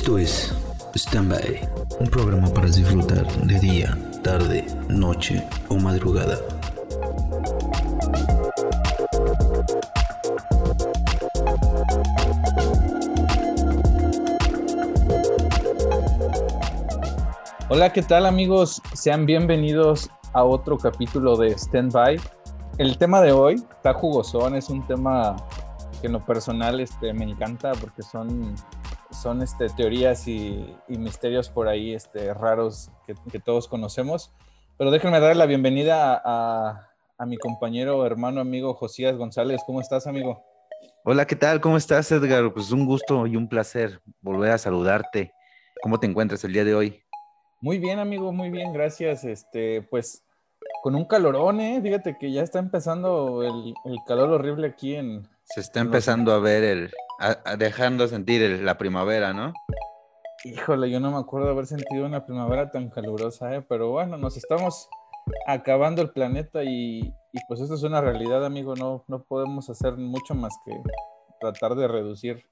Esto es Standby, un programa para disfrutar de día, tarde, noche o madrugada. Hola, ¿qué tal amigos? Sean bienvenidos a otro capítulo de Standby. El tema de hoy está jugosón, es un tema que en lo personal este, me encanta porque son, son este, teorías y, misterios por ahí este, raros que, todos conocemos. Pero déjenme darle la bienvenida a, a mi compañero, hermano, amigo Josías González. ¿Cómo estás, amigo? Hola, ¿qué tal? ¿Cómo estás, Edgar? Pues un gusto y un placer volver a saludarte. ¿Cómo te encuentras el día de hoy? Muy bien, amigo, muy bien, gracias. Este, pues con un calorón, ¿eh? Fíjate que ya está empezando el, calor horrible aquí en... Se está empezando a ver el... dejando sentir la primavera, ¿no? Híjole, yo no me acuerdo haber sentido una primavera tan calurosa, ¿eh? Pero bueno, nos estamos acabando el planeta y, pues eso es una realidad, amigo. No, no podemos hacer mucho más que tratar de reducir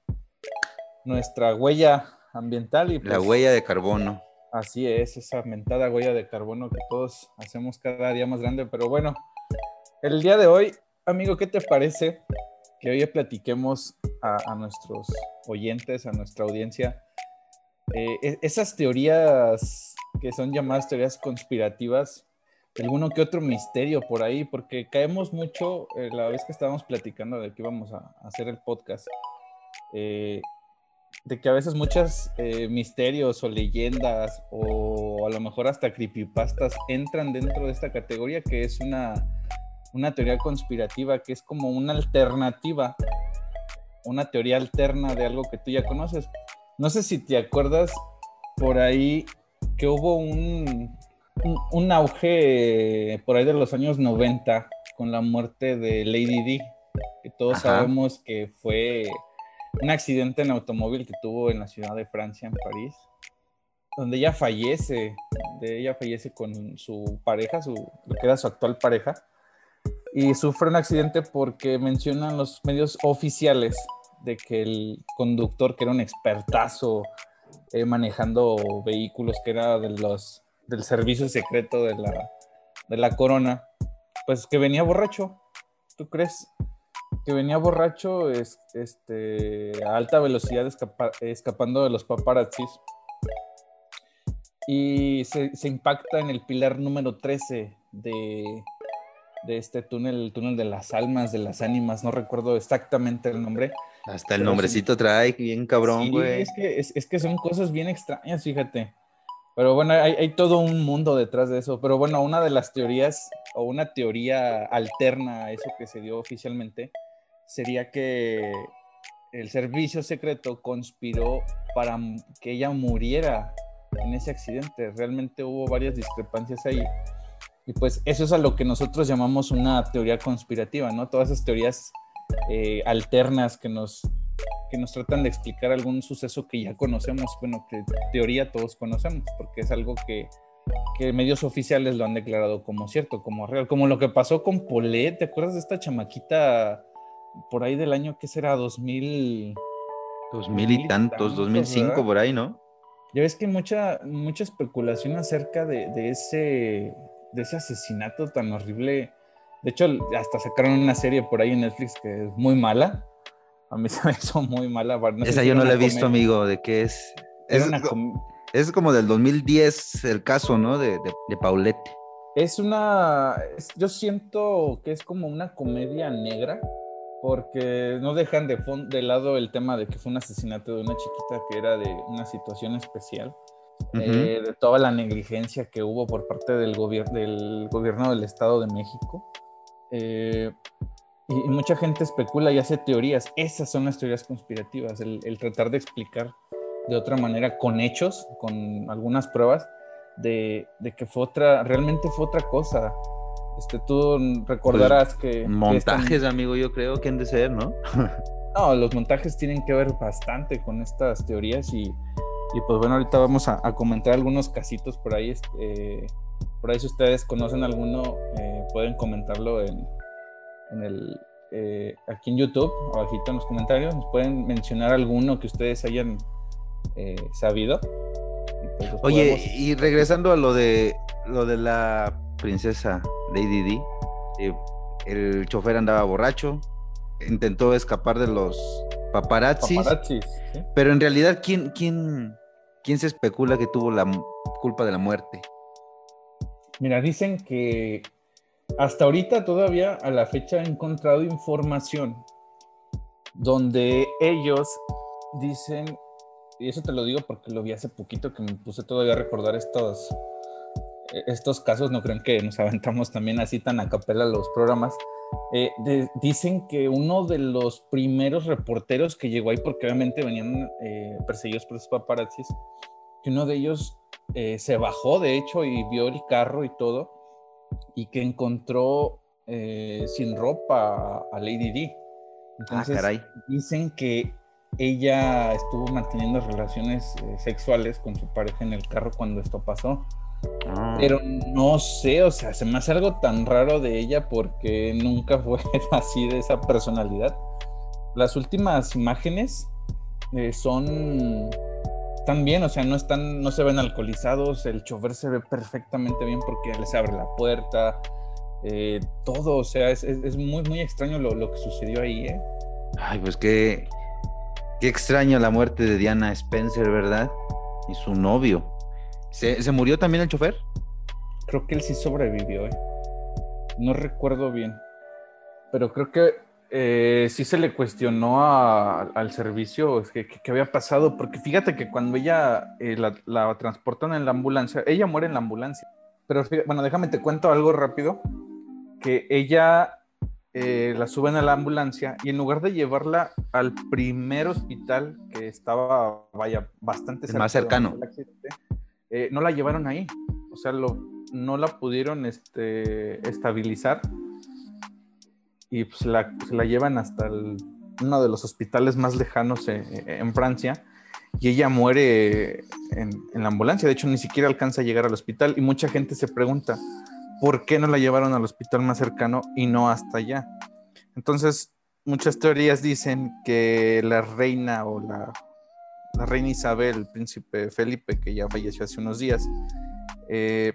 nuestra huella ambiental y la pues huella de carbono. Así es, esa mentada huella de carbono que todos hacemos cada día más grande. Pero bueno, el día de hoy, amigo, ¿qué te parece que hoy platiquemos a, nuestros oyentes, a nuestra audiencia, eh, e, esas teorías que son llamadas teorías conspirativas, alguno que otro misterio por ahí, porque caemos mucho eh, la vez que estábamos platicando de que íbamos a, hacer el podcast. Eh, de que a veces muchos eh, misterios o leyendas o a lo mejor hasta creepypastas entran dentro de esta categoría que es una, una teoría conspirativa, que es como una alternativa, una teoría alterna de algo que tú ya conoces. No sé si te acuerdas por ahí que hubo un, un, auge por ahí de los años 90 con la muerte de Lady D, que todos sabemos que fue un accidente en automóvil que tuvo en la ciudad de Francia, en París, donde ella fallece, donde ella fallece con su pareja, su, lo que era su actual pareja, y sufre un accidente porque mencionan los medios oficiales de que el conductor, que era un expertazo eh, manejando vehículos, que era de los, del servicio secreto de la, de la corona, pues que venía borracho. ¿Tú crees? que venía borracho es, este, a alta velocidad escapando de los paparazzis y se, impacta en el pilar número 13 de, de este túnel, el túnel de las almas, de las ánimas, no recuerdo exactamente el nombre. Hasta el nombrecito trae, bien cabrón, güey. es, que, es, que son cosas bien extrañas, fíjate. Pero bueno, hay, hay, todo un mundo detrás de eso. Pero bueno, una de las teorías o una teoría alterna a eso que se dio oficialmente sería que el servicio secreto conspiró para que ella muriera en ese accidente. Realmente hubo varias discrepancias ahí. Y pues eso es a lo que nosotros llamamos una teoría conspirativa, ¿no? Todas esas teorías eh, alternas que nos, que nos tratan de explicar algún suceso que ya conocemos, bueno, que teoría todos conocemos, porque es algo que, que medios oficiales lo han declarado como cierto, como real, como lo que pasó con Polet, ¿te acuerdas de esta chamaquita por ahí del año que será 2000 2000 y tantos, 2005 por ahí, ¿no? Ya ves que mucha mucha especulación acerca de, ese de ese asesinato tan horrible. De hecho, hasta sacaron una serie por ahí en Netflix que es muy mala. A mí se me hizo muy mala. Esa yo no la he visto, amigo, de qué es. Es, es, como del 2010 el caso, ¿no? De, de, de Paulette. Es una. yo siento que es como una comedia negra porque no dejan de, de lado el tema de que fue un asesinato de una chiquita que era de una situación especial, eh, de toda la negligencia que hubo por parte del, del gobierno del Estado de México. Eh, y, mucha gente especula y hace teorías. Esas son las teorías conspirativas, el, el, tratar de explicar de otra manera con hechos, con algunas pruebas, de, de que fue otra, realmente fue otra cosa. Este, tú recordarás pues, que... Montajes, amigo, yo creo que han de ser, ¿no? no, los montajes tienen que ver bastante con estas teorías y, y pues bueno, ahorita vamos a, comentar algunos casitos por ahí. Este, por ahí si ustedes conocen alguno, eh, pueden comentarlo en, en el, eh, aquí en YouTube, abajito en los comentarios. Nos pueden mencionar alguno que ustedes hayan eh, sabido. Pues, Oye, y regresando a lo de lo de la princesa Lady eh, el chofer andaba borracho, intentó escapar de los paparazzis, pero en realidad ¿quién, quién, quién se especula que tuvo la culpa de la muerte? Mira, dicen que hasta ahorita todavía a la fecha he encontrado información donde ellos dicen, y eso te lo digo porque lo vi hace poquito que me puse todavía a recordar estos, estos casos, no creen que nos aventamos también así tan a capela los programas. Eh, dicen que uno de los primeros reporteros que llegó ahí, porque obviamente venían eh, perseguidos por los paparazzis, que uno de ellos eh, se bajó de hecho y vio el carro y todo, y que encontró sin ropa a Lady D. Ah, Entonces, dicen que ella estuvo manteniendo relaciones eh, sexuales con su pareja en el carro cuando esto pasó. Ah. Pero no sé, o sea, se me hace algo tan raro de ella porque nunca fue así de esa personalidad. Las últimas imágenes eh, son tan bien, o sea, no están, no se ven alcoholizados, el chofer se ve perfectamente bien porque les abre la puerta, eh, todo, o sea, es, muy, muy extraño lo, que sucedió ahí, ¿eh? Ay, pues qué, qué extraño la muerte de Diana Spencer, ¿verdad? Y su novio. ¿Se, murió también el chofer? Creo que él sí sobrevivió, ¿eh? No recuerdo bien. Pero creo que eh, sí se le cuestionó al servicio qué había pasado, porque fíjate que cuando ella eh, la, la, transportan en la ambulancia, ella muere en la ambulancia. Pero bueno, déjame te cuento algo rápido que ella eh, la suben a la ambulancia y en lugar de llevarla al primer hospital que estaba, vaya, bastante más cercano, eh, no la llevaron ahí. O sea, no la pudieron este, estabilizar y pues la, se la llevan hasta uno de los hospitales más lejanos en, en Francia y ella muere en, en, la ambulancia. De hecho, ni siquiera alcanza a llegar al hospital y mucha gente se pregunta, ¿por qué no la llevaron al hospital más cercano y no hasta allá? Entonces, muchas teorías dicen que la reina o la, la reina Isabel, el príncipe Felipe, que ya falleció hace unos días, eh,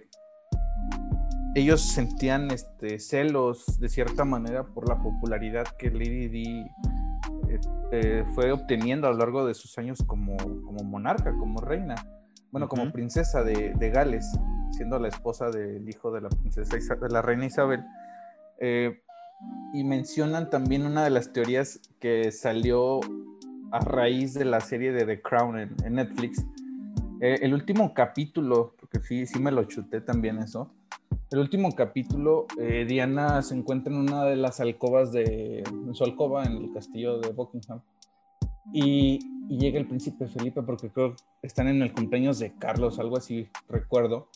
ellos sentían este, celos de cierta manera por la popularidad que Lady Di eh, eh, fue obteniendo a lo largo de sus años como, como monarca, como reina, bueno, como princesa de, de Gales siendo la esposa del hijo de la princesa de la reina Isabel. Eh, y mencionan también una de las teorías que salió a raíz de la serie de The Crown en, Netflix. Eh, el último capítulo, porque sí, sí me lo chuté también eso. El último capítulo, eh, Diana se encuentra en una de las alcobas de, en su alcoba en el castillo de Buckingham. Y, y, llega el príncipe Felipe porque creo que están en el cumpleaños de Carlos, algo así recuerdo.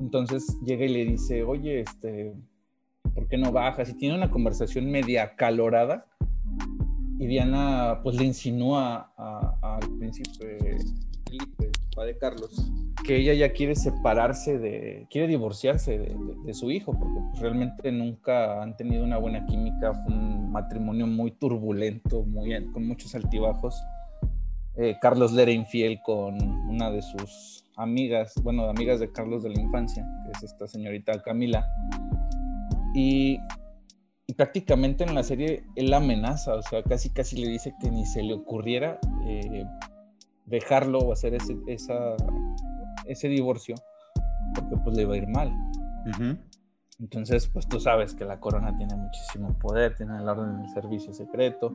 Entonces llega y le dice, oye, este, ¿por qué no bajas? Y tiene una conversación media calorada. Y Diana pues le insinúa al príncipe Felipe, padre Carlos, que ella ya quiere separarse de, quiere divorciarse de, su hijo, porque pues, realmente nunca han tenido una buena química, fue un matrimonio muy turbulento, muy, con muchos altibajos. Eh, Carlos le era infiel con una de sus amigas, bueno, amigas de Carlos de la infancia, que es esta señorita Camila. Y, prácticamente en la serie él la amenaza, o sea, casi casi le dice que ni se le ocurriera eh, dejarlo o hacer ese, esa, ese divorcio, porque pues le va a ir mal. Entonces, pues tú sabes que la corona tiene muchísimo poder, tiene el orden del servicio secreto,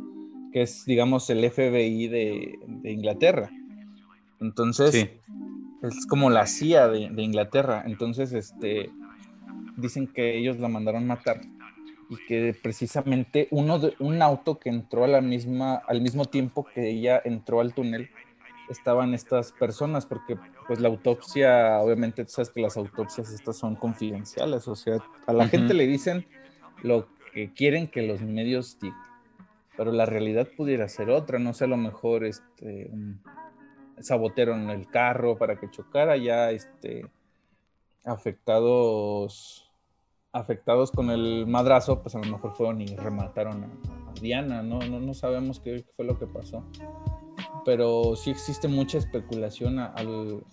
que es, digamos, el FBI de, de Inglaterra. Entonces, es como la CIA de, Inglaterra. Entonces, este, dicen que ellos la mandaron matar y que precisamente uno de, un auto que entró a la misma, al mismo tiempo que ella entró al túnel, estaban estas personas, porque pues la autopsia, obviamente tú sabes que las autopsias estas son confidenciales, o sea, a la gente le dicen lo que quieren que los medios digan, pero la realidad pudiera ser otra, no sé, a lo mejor este, sabotearon el carro para que chocara, ya este, afectados, afectados con el madrazo, pues a lo mejor fueron y remataron a, Diana, ¿no? ¿no? No sabemos qué fue lo que pasó. pero sí existe mucha especulación al,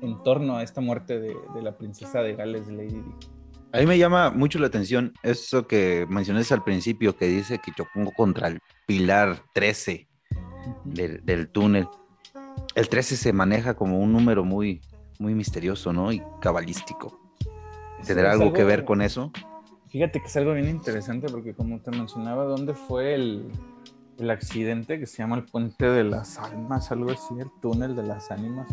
en torno a esta muerte de, la princesa de Gales, de Lady Di. A mí me llama mucho la atención eso que mencionaste al principio, que dice que chocó contra el pilar 13 del, túnel. El 13 se maneja como un número muy, muy misterioso, ¿no? Y cabalístico. ¿Tendrá algo, que ver con eso? Fíjate que es algo bien interesante porque como te mencionaba, ¿dónde fue el, accidente que se llama el puente de las almas, algo así, el túnel de las ánimas?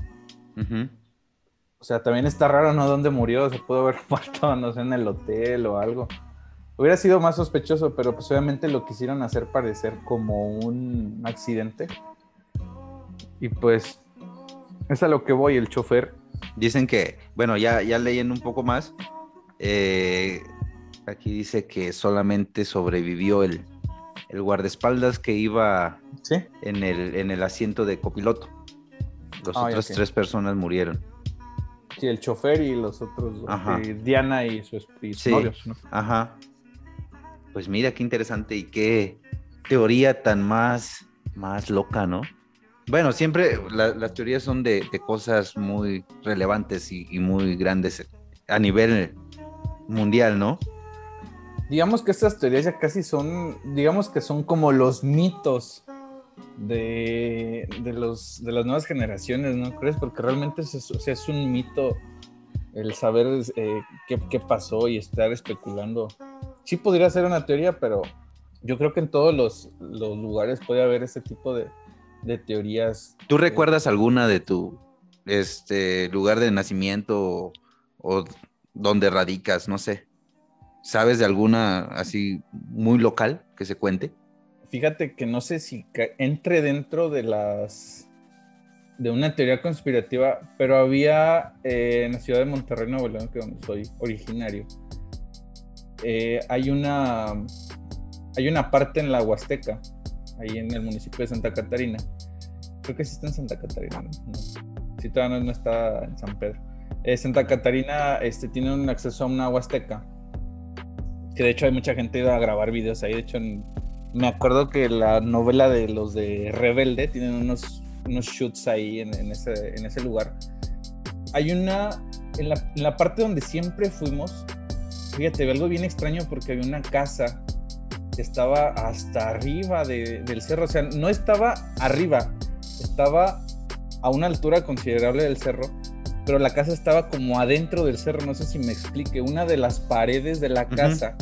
O sea, también está raro, ¿no? ¿Dónde murió? Se pudo haber muerto, no sé, en el hotel o algo. Hubiera sido más sospechoso, pero pues obviamente lo quisieron hacer parecer como un accidente. Y pues es a lo que voy, el chofer. Dicen que, bueno, ya, ya leyendo un poco más, eh, aquí dice que solamente sobrevivió el, el guardaespaldas que iba en, el, en el asiento de copiloto. Las otras tres personas murieron. Sí, el chofer y los otros, eh, Diana y su, y Ajá. Pues mira qué interesante y qué teoría tan más, más loca, ¿no? Bueno, siempre las teorías son de, cosas muy relevantes y, muy grandes a nivel mundial, ¿no? Digamos que estas teorías ya casi son, digamos que son como los mitos de, los, de las nuevas generaciones, ¿no crees? Porque realmente es, es un mito el saber eh, qué, pasó y estar especulando. Sí podría ser una teoría, pero yo creo que en todos los, lugares puede haber ese tipo de, teorías. ¿Tú recuerdas alguna de tu este, lugar de nacimiento o, o donde radicas? No sé. ¿Sabes de alguna así muy local que se cuente? fíjate que no sé si entre dentro de las de una teoría conspirativa, pero había eh, en la ciudad de Monterrey, Nuevo León, que donde soy originario, eh, hay una hay una parte en la Huasteca, ahí en el municipio de Santa Catarina. Creo que sí está en Santa Catarina, ¿no? Sí, todavía no, está en San Pedro. Eh, Santa Catarina este, tiene un acceso a una Huasteca, que de hecho hay mucha gente ido a grabar videos ahí, de hecho en, me acuerdo que la novela de los de Rebelde tienen unos, unos shoots ahí en, ese, en ese lugar. Hay una, en la, parte donde siempre fuimos, fíjate, algo bien extraño porque había una casa que estaba hasta arriba del cerro, o sea, no estaba arriba, estaba a una altura considerable del cerro, pero la casa estaba como adentro del cerro, no sé si me explique, una de las paredes de la casa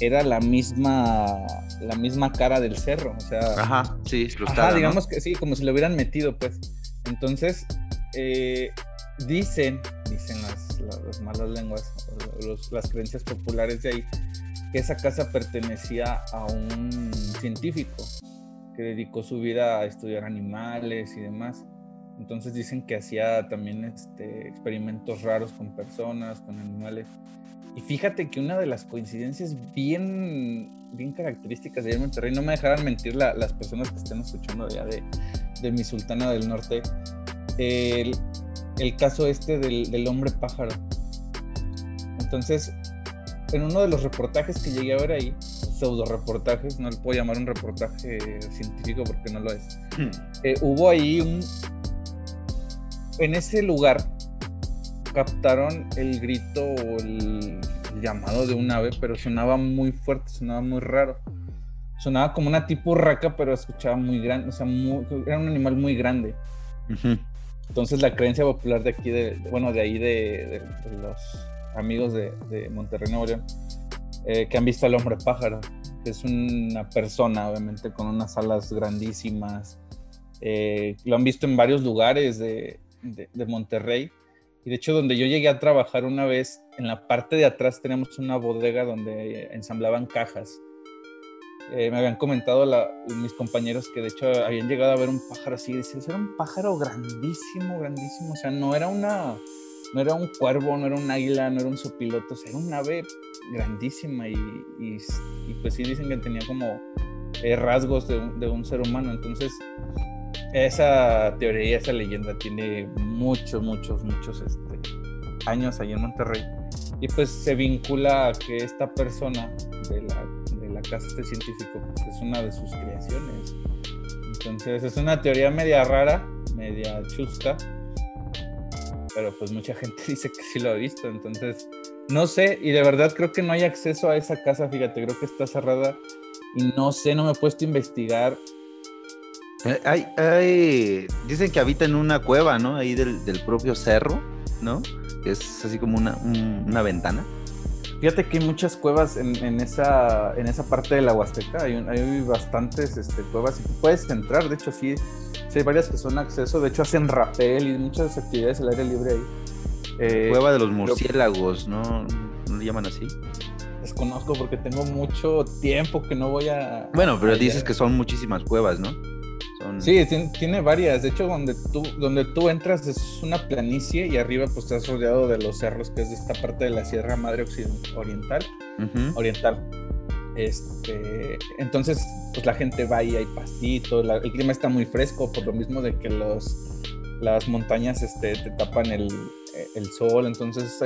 era la misma la misma cara del cerro, o sea... Ajá, sí, ajá, digamos que sí, como si lo hubieran metido, pues. Entonces, eh, dicen, dicen las, malas lenguas, las creencias populares de ahí, que esa casa pertenecía a un científico que dedicó su vida a estudiar animales y demás. Entonces dicen que hacía también este, experimentos raros con personas, con animales. Y fíjate que una de las coincidencias bien, bien características de Monterrey, no me dejarán mentir las personas que estén escuchando allá de, de mi sultana del norte, el, el caso este del, del, hombre pájaro. Entonces, en uno de los reportajes que llegué a ver ahí, pseudo reportajes, no le puedo llamar un reportaje científico porque no lo es, hmm. eh, hubo ahí un... En ese lugar captaron el grito o el, llamado de un ave, pero sonaba muy fuerte, sonaba muy raro. Sonaba como una tipo raca, pero escuchaba muy grande, o sea, era un animal muy grande. Entonces la creencia popular de aquí, de, bueno, de ahí de, los amigos de, Monterrey Nuevo León, eh, que han visto al hombre pájaro, que es una persona, obviamente, con unas alas grandísimas. Eh, lo han visto en varios lugares de, de Monterrey y de hecho, donde yo llegué a trabajar una vez, en la parte de atrás tenemos una bodega donde ensamblaban cajas. Eh, me habían comentado mis compañeros que de hecho habían llegado a ver un pájaro así. Decían, era un pájaro grandísimo, grandísimo. O sea, no era una, no era un cuervo, no era un águila, no era un sopiloto. O sea, era un ave grandísima y, pues sí dicen que tenía como eh, rasgos de, de un ser humano. Entonces, esa teoría, esa leyenda tiene muchos, muchos, muchos este, años ahí en Monterrey. Y pues se vincula a que esta persona de la, de la casa este científico pues, es una de sus creaciones. Entonces es una teoría media rara, media chusca, pero pues mucha gente dice que sí lo ha visto, entonces no sé, y de verdad creo que no hay acceso a esa casa, fíjate, creo que está cerrada y no sé, no me he puesto a investigar. Eh, hay, hay, dicen que habita en una cueva, ¿no? Ahí del, del propio cerro, ¿no? Que es así como una, una ventana. Fíjate que hay muchas cuevas en, en, esa, en esa parte de la Huasteca. Hay, hay bastantes este, cuevas y puedes entrar. De hecho, sí, sí, hay varias que son acceso. De hecho, hacen rapel y muchas actividades al aire libre ahí. Eh, Cueva de los murciélagos, ¿no? ¿No le llaman así? Desconozco porque tengo mucho tiempo que no voy a. Bueno, pero dices que son muchísimas cuevas, ¿no? Sí, tiene, varias. De hecho, donde tú, donde tú entras es una planicie y arriba pues estás rodeado de los cerros, que es de esta parte de la Sierra Madre Oriental. Oriental. Este, entonces, pues la gente va y hay pastito, el clima está muy fresco, por lo mismo de que los, las montañas este, te tapan el, sol, entonces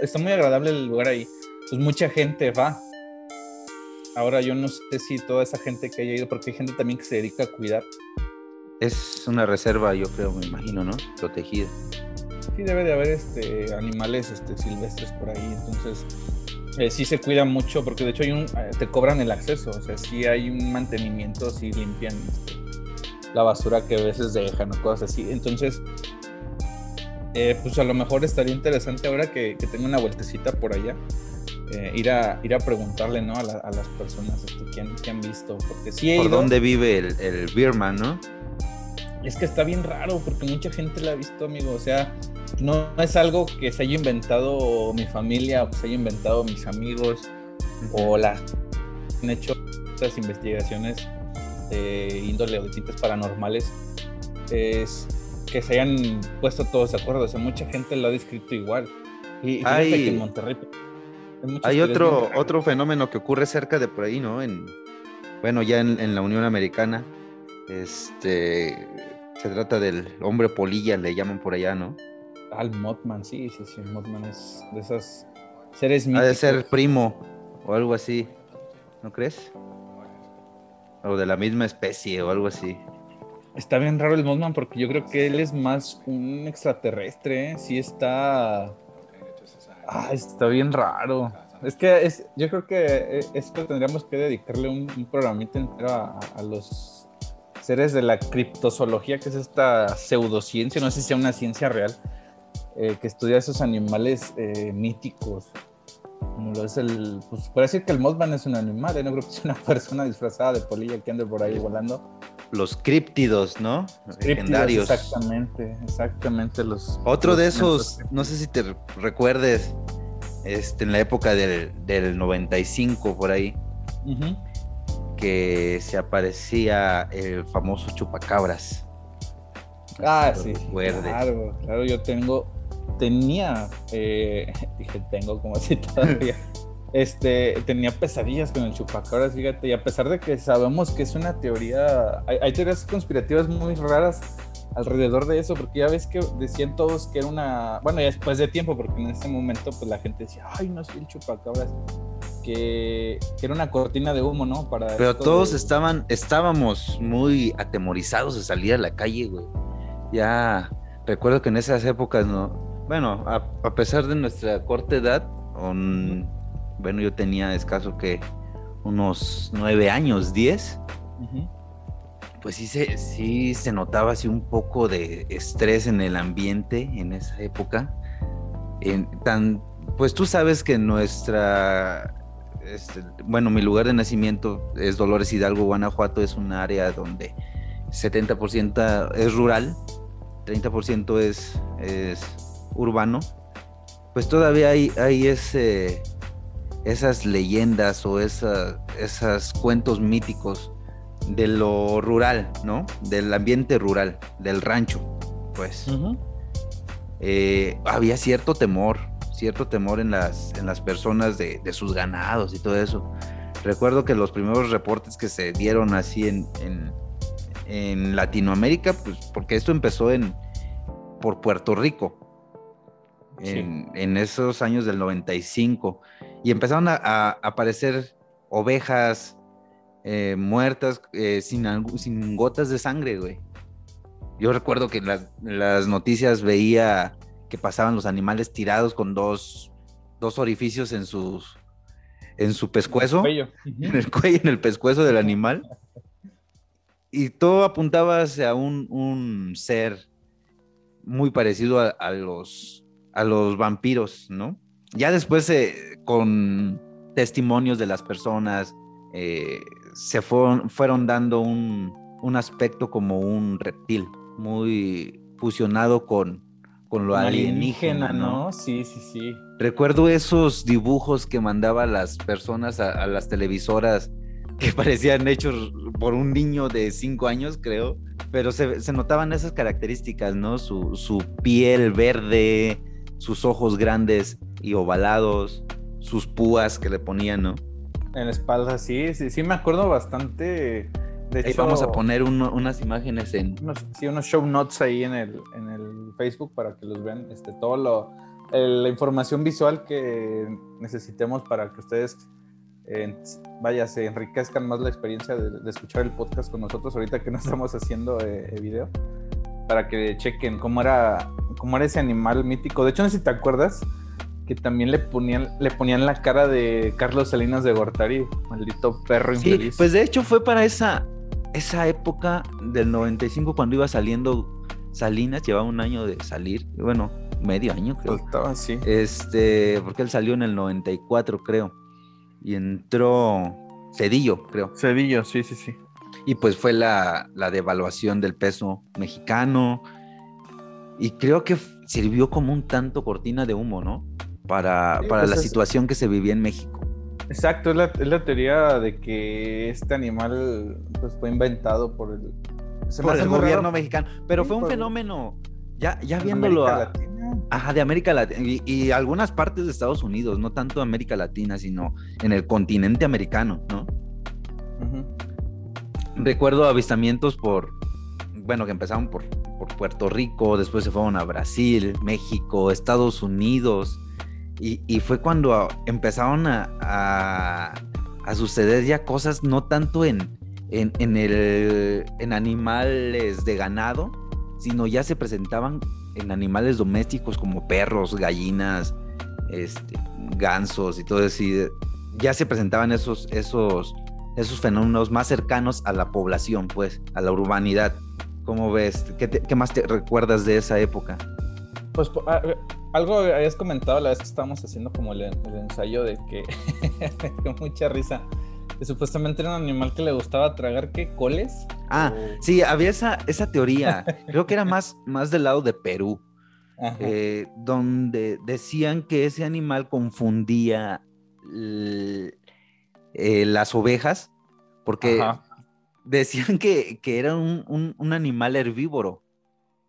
está muy agradable el lugar ahí. Pues mucha gente va, Ahora yo no sé si toda esa gente que haya ido, porque hay gente también que se dedica a cuidar. Es una reserva, yo creo, me imagino, ¿no? Protegida. Sí, debe de haber este, animales este, silvestres por ahí, entonces eh, sí se cuida mucho, porque de hecho hay un, eh, te cobran el acceso, o sea, sí hay un mantenimiento, sí limpian este, la basura que a veces dejan o cosas así. Entonces, eh, pues a lo mejor estaría interesante ahora que, que tenga una vueltecita por allá eh, ir, a, ir a preguntarle ¿no? a, las personas este, que, han, que, han, visto. Porque sí ¿Por dónde vive el, el Birman, no? Es que está bien raro porque mucha gente la ha visto, amigo. O sea, no es algo que se haya inventado mi familia o que se haya inventado mis amigos o la han hecho estas investigaciones de índole o de paranormales. Es que se hayan puesto todos de acuerdo. O sea, mucha gente lo ha descrito igual. Y fíjate que en Monterrey hay otro, otro fenómeno que ocurre cerca de por ahí, ¿no? En, bueno, ya en, la Unión Americana. Este se trata del hombre polilla, le llaman por allá, ¿no? Al Mothman, sí, sí, sí. Mothman es de esos seres míticos. Ha de ser primo o algo así, ¿no crees? O de la misma especie o algo así. Está bien raro el Mothman porque yo creo que él es más un extraterrestre, ¿eh? Sí está Ah, está bien raro. Es que es, yo creo que eh, esto tendríamos que dedicarle un, programita entero a, los seres de la criptozoología, que es esta pseudociencia, no sé si sea una ciencia real, eh, que estudia esos animales eh, míticos. Como lo es el. Pues puede decir que el Mothman es un animal, no creo que sea una persona disfrazada de polilla que ande por ahí volando los críptidos, ¿no? Legendarios. Exactamente, exactamente los. Otro de esos, no sé si te recuerdes, este, en la época del, del 95 por ahí, que se aparecía el famoso chupacabras. ah, sí, claro, claro, yo tengo, tenía, eh, dije tengo como si todavía. Este, tenía pesadillas con el chupacabras, fíjate, y a pesar de que sabemos que es una teoría, hay, teorías conspirativas muy raras alrededor de eso, porque ya ves que decían todos que era una, bueno, ya después de tiempo, porque en ese momento pues la gente decía, ay, no soy el chupacabras, que, que, era una cortina de humo, ¿no? Para Pero todos estaban, estábamos muy atemorizados de salir a la calle, güey. Ya recuerdo que en esas épocas, ¿no? Bueno, a, pesar de nuestra corta edad, bueno, yo tenía escaso que unos nueve años, diez, pues sí se, sí se notaba así un poco de estrés en el ambiente en esa época. En, tan, pues tú sabes que nuestra, este, bueno, mi lugar de nacimiento es Dolores Hidalgo, Guanajuato, es un área donde 70% es rural, 30% es, es urbano, pues todavía hay, hay ese esas leyendas o esos cuentos míticos de lo rural, ¿no? Del ambiente rural, del rancho, pues. Eh, había cierto temor, cierto temor en las, en las personas de, sus ganados y todo eso. Recuerdo que los primeros reportes que se dieron así en, en, Latinoamérica, pues porque esto empezó en por Puerto Rico, en, en, esos años del 95 y empezaron a, aparecer ovejas, eh, muertas eh, sin, sin gotas de sangre, güey. Yo recuerdo que en las, noticias veía que pasaban los animales tirados con dos, dos orificios en sus en su pescuezo, en el cuello, en el pescuezo del animal. Y todo apuntaba hacia un, un ser muy parecido a, los, a los vampiros, ¿no? Ya después, eh, con testimonios de las personas, eh, se fueron, fueron dando un, un, aspecto como un reptil, muy fusionado con, con lo alienígena, ¿no? Sí, sí, sí. Recuerdo esos dibujos que mandaba las personas a, las televisoras que parecían hechos por un niño de cinco años, creo, pero se, se notaban esas características, ¿no? Su, su, piel verde, sus ojos grandes y ovalados, sus púas que le ponían, ¿no? En la espalda, sí, sí, sí, me acuerdo bastante ahí vamos a poner unas imágenes en... sí, unos show notes ahí en el, en el Facebook para que los vean. Este, todo lo, la información visual que necesitemos para que ustedes, eh, vaya, se enriquezcan más la experiencia de, escuchar el podcast con nosotros ahorita que no estamos haciendo eh, video. Para que chequen cómo era, cómo era ese animal mítico. De hecho, no sé si te acuerdas que también le ponían, le ponían la cara de Carlos Salinas de Gortari, maldito perro infeliz. Sí, pues de hecho fue para esa, esa época del 95 cuando iba saliendo Salinas, llevaba un año de salir, bueno, medio año creo. Estaba así. Este, porque él salió en el 94 creo. Y entró Cedillo, creo. Cedillo, sí, sí, sí. Y pues fue la, devaluación del peso mexicano. Y creo que sirvió como un tanto cortina de humo, ¿no? Para, para pues la situación que se vivía en México. Exacto, es la, teoría de que este animal pues, fue inventado por el, el gobierno mexicano. Pero fue un fenómeno, ya, ya viéndolo. A, ajá, de América Latina y, algunas partes de Estados Unidos, no tanto América Latina, sino en el continente americano, ¿no? Recuerdo avistamientos por, bueno, que empezaron por Puerto Rico, después se fueron a Brasil, México, Estados Unidos. Y, fue cuando empezaron a, suceder ya cosas no tanto en, en, el, en animales de ganado, sino ya se presentaban en animales domésticos como perros, gallinas, este, gansos y todo eso. ya se presentaban esos, esos, esos fenómenos más cercanos a la población, pues, a la urbanidad. ¿Cómo ves? ¿Qué, qué más te recuerdas de esa época? Pues ah, algo habías comentado la vez que estábamos haciendo como el, ensayo de que con mucha risa que supuestamente era un animal que le gustaba tragar qué coles. Ah, sí, había esa, esa teoría. Creo que era más, más del lado de Perú, eh, donde decían que ese animal confundía eh, las ovejas, porque decían que, era un, un animal herbívoro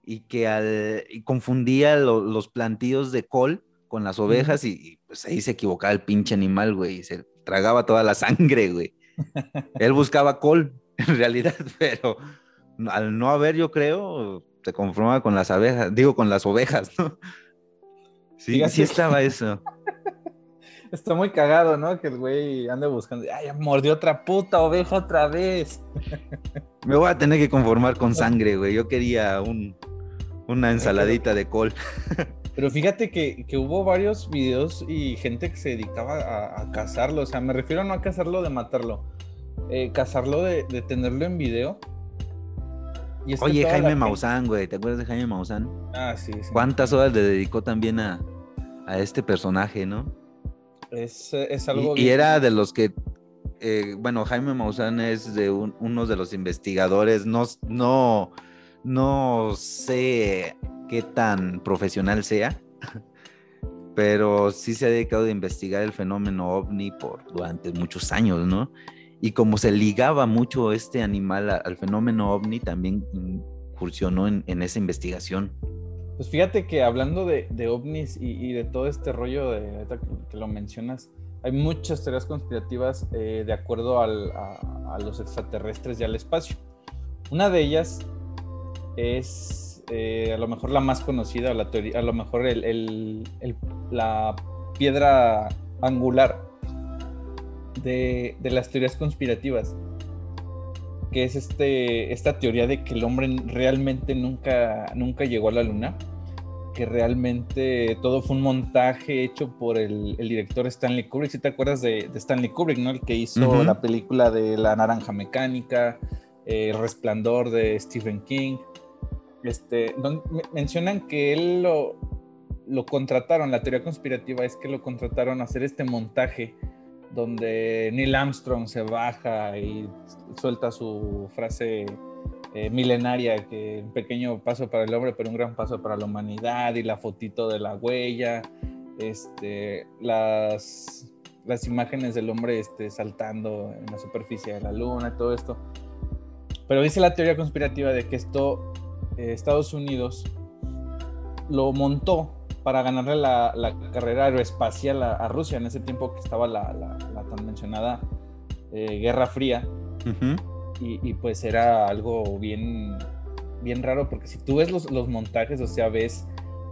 y que al, confundía los plantíos de col con las ovejas y, pues ahí se equivocaba el pinche animal, güey, y se tragaba toda la sangre, güey. Él buscaba col, en realidad, pero al no haber, yo creo, se conformaba con las abejas, digo, con las ovejas, ¿no? Sí, sí estaba eso. Está muy cagado, ¿no? Que el güey ande buscando, ay, mordió otra puta oveja otra vez. Me voy a tener que conformar con sangre, güey. Yo quería un, una ensaladita de col. Pero fíjate que, hubo varios videos y gente que se dedicaba a, cazarlo. O sea, me refiero no a cazarlo de matarlo, eh, cazarlo de, tenerlo en video. Oye, Jaime Maussan, güey, ¿te acuerdas de Jaime Maussan? Ah, sí, sí. ¿Cuántas horas le dedicó también a, este personaje, no? Es, algo. Y, era de los que. Eh, bueno, Jaime Maussan es de uno de los investigadores, no, no no sé qué tan profesional sea, pero sí se ha dedicado a investigar el fenómeno ovni por durante muchos años, ¿no? Y como se ligaba mucho este animal al fenómeno ovni, también incursionó en, esa investigación. Pues fíjate que hablando de, ovnis y, de todo este rollo de que, lo mencionas, hay muchas teorías conspirativas eh, de acuerdo a, los extraterrestres y al espacio. Una de ellas es eh, a lo mejor la más conocida, la teoría, a lo mejor la piedra angular de, las teorías conspirativas. Que es este, esta teoría de que el hombre realmente nunca, nunca llegó a la luna, que realmente todo fue un montaje hecho por el, director Stanley Kubrick. Si te acuerdas de, Stanley Kubrick, ¿no? El que hizo la película de La Naranja Mecánica, El Resplandor de Stephen King. Este, mencionan que él lo, lo contrataron, la teoría conspirativa es que lo contrataron a hacer este montaje donde Neil Armstrong se baja y suelta su frase eh, milenaria, que un pequeño paso para el hombre, pero un gran paso para la humanidad, y la fotito de la huella, este, las, las imágenes del hombre este, saltando en la superficie de la luna, todo esto. Pero dice la teoría conspirativa de que esto eh, Estados Unidos lo montó para ganarle la, carrera aeroespacial a, Rusia en ese tiempo que estaba la, tan mencionada eh, Guerra Fría. y, pues era algo bien, bien raro porque si tú ves los, montajes, o sea, ves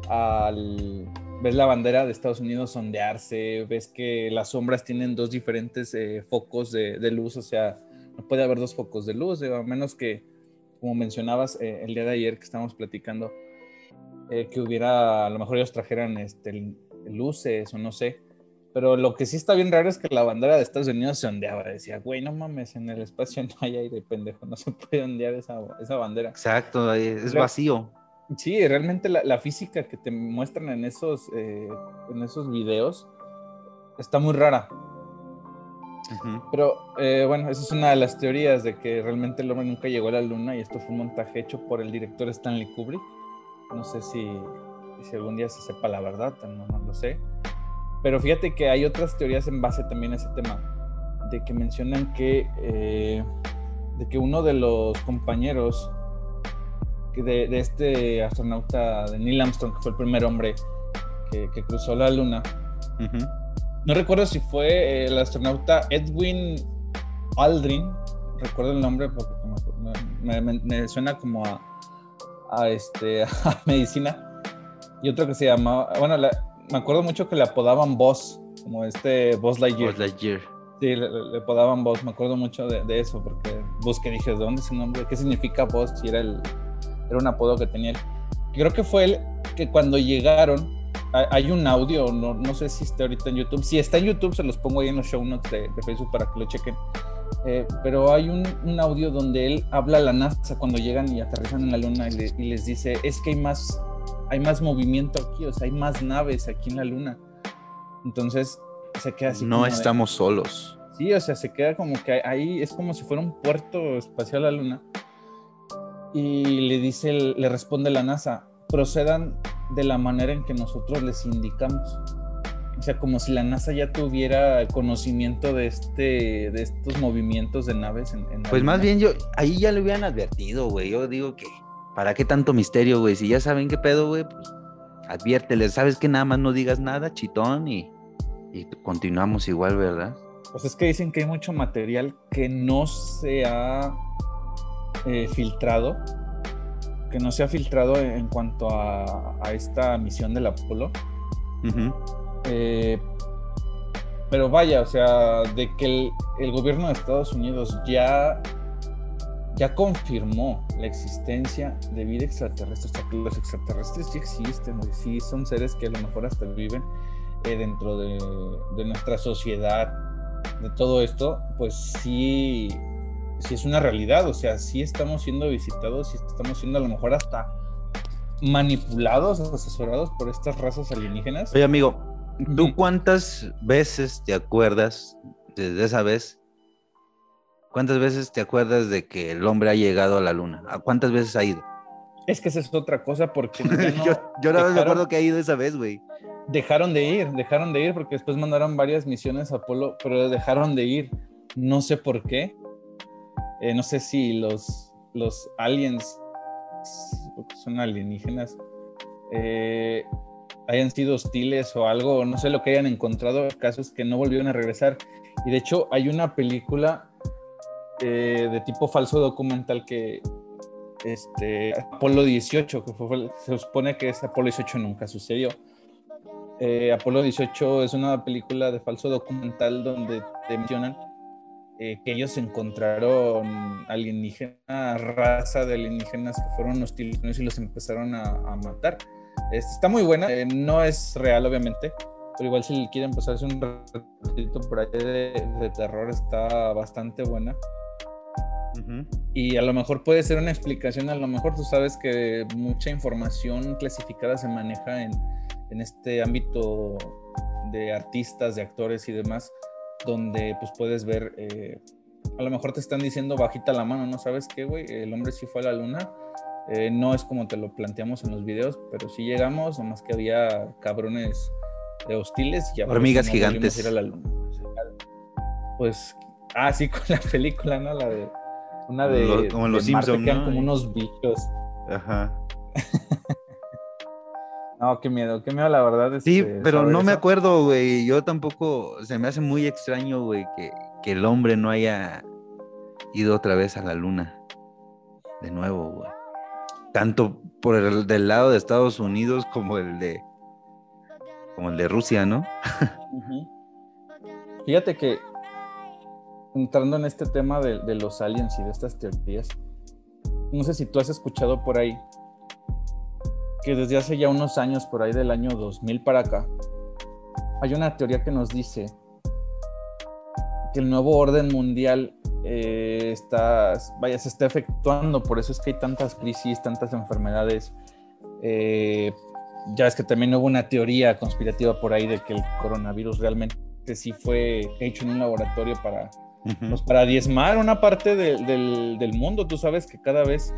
al, ves la bandera de Estados Unidos sondearse, ves que las sombras tienen dos diferentes eh, focos de, luz, o sea, no puede haber dos focos de luz, a menos que, como mencionabas eh, el día de ayer que estábamos platicando, eh, que hubiera, a lo mejor ellos trajeran este, luces o no sé. Pero lo que sí está bien raro es que la bandera de Estados Unidos se ondeaba. Decía, güey, no mames, en el espacio no hay aire, pendejo, no se puede ondear esa, esa bandera. Exacto, es vacío. Sí, realmente la, física que te muestran en esos, eh, en esos videos está muy rara. Pero eh, bueno, esa es una de las teorías de que realmente el hombre nunca llegó a la luna y esto fue un montaje hecho por el director Stanley Kubrick. No sé si, si algún día se sepa la verdad, no, lo sé. Pero fíjate que hay otras teorías en base también a ese tema, de que mencionan que, eh, de que uno de los compañeros de, de, este astronauta, de Neil Armstrong, que fue el primer hombre que, cruzó la luna, no recuerdo si fue el astronauta Edwin Aldrin, recuerdo el nombre porque me suena como a a, este, a medicina. Y otro que se llamaba, bueno, me acuerdo mucho que le apodaban Boss, como este Boss Lightyear. Boss Lightyear. Sí, le, apodaban Boss, me acuerdo mucho de, eso, porque busqué, dije, ¿de dónde es el nombre? ¿Qué significa Boss? Si era, el, era un apodo que tenía él. Creo que fue él que cuando llegaron, hay un audio, no, no sé si está ahorita en YouTube. Si está en YouTube, se los pongo ahí en los show notes de, de Facebook para que lo chequen eh, pero hay un, audio donde él habla a la NASA cuando llegan y aterrizan en la luna y, les dice, es que hay más, hay más movimiento aquí, o sea, hay más naves aquí en la luna. Entonces se queda así. No estamos solos. Sí, o sea, se queda como que ahí es como si fuera un puerto espacial a la luna. Y le dice, le responde la NASA, procedan de la manera en que nosotros les indicamos. O sea, como si la NASA ya tuviera conocimiento de este, de estos movimientos de naves. En, pues más bien yo, ahí ya lo hubieran advertido, güey. Yo digo que, ¿para qué tanto misterio, güey? Si ya saben qué pedo, güey, pues adviérteles. Sabes que nada más no digas nada, chitón, y, y continuamos igual, ¿verdad? Pues es que dicen que hay mucho material que no se ha eh, filtrado, que no se ha filtrado en cuanto a, a esta misión del Apolo. Eh, pero vaya, o sea, de que el, gobierno de Estados Unidos ya, ya confirmó la existencia de vida extraterrestre, o sea, que los extraterrestres sí existen, sí son seres que a lo mejor hasta viven eh, dentro de, nuestra sociedad, de todo esto, pues sí, sí es una realidad, o sea, sí estamos siendo visitados, sí estamos siendo a lo mejor hasta manipulados, asesorados por estas razas alienígenas. Oye, amigo, ¿Tú cuántas veces te acuerdas desde esa vez? ¿Cuántas veces te acuerdas de que el hombre ha llegado a la luna? ¿A cuántas veces ha ido? Es que esa es otra cosa porque yo, yo no me acuerdo que ha ido esa vez, güey. Dejaron de ir, dejaron de ir porque después mandaron varias misiones a Apolo, pero dejaron de ir. No sé por qué. Eh, no sé si los, los aliens, son alienígenas, eh, hayan sido hostiles o algo, no sé lo que hayan encontrado, casos que no volvieron a regresar. Y de hecho hay una película eh, de tipo falso documental que este, Apolo 18, que se supone que ese Apolo 18 nunca sucedió. Eh, Apolo 18 es una película de falso documental donde te mencionan eh, que ellos encontraron alienígena, raza de alienígenas que fueron hostiles y los empezaron a, matar. Este, está muy buena, eh, no es real obviamente, pero igual si quieren pasarse un ratito por ahí de, terror está bastante buena. Y a lo mejor puede ser una explicación, a lo mejor tú sabes que mucha información clasificada se maneja en, en este ámbito de artistas, de actores y demás, donde pues puedes ver, eh, a lo mejor te están diciendo bajita la mano, ¿no sabes qué, güey? El hombre sí fue a la luna. Eh, no es como te lo planteamos en los videos, pero sí llegamos, nomás que había cabrones de hostiles y hormigas gigantes. Ir a la luna. Pues, ah, sí, con la película, ¿no? La de una de, como en los Simpsons, ¿no? como unos bichos. Ajá. No, qué miedo, qué miedo, la verdad. sí, este, pero no me acuerdo, güey. Yo tampoco, se me hace muy extraño, güey, que, el hombre no haya ido otra vez a la luna. De nuevo, güey. Tanto por el del lado de Estados Unidos como el de como el de Rusia, ¿no? Fíjate que entrando en este tema de, los aliens y de estas teorías, no sé si tú has escuchado por ahí que desde hace ya unos años, por ahí del año 2000 para acá, hay una teoría que nos dice que el nuevo orden mundial eh, está, vaya, se está efectuando, por eso es que hay tantas crisis, tantas enfermedades. Eh, ya es que también hubo una teoría conspirativa por ahí de que el coronavirus realmente sí fue hecho en un laboratorio para, pues, para diezmar una parte del, del, mundo. Tú sabes que cada vez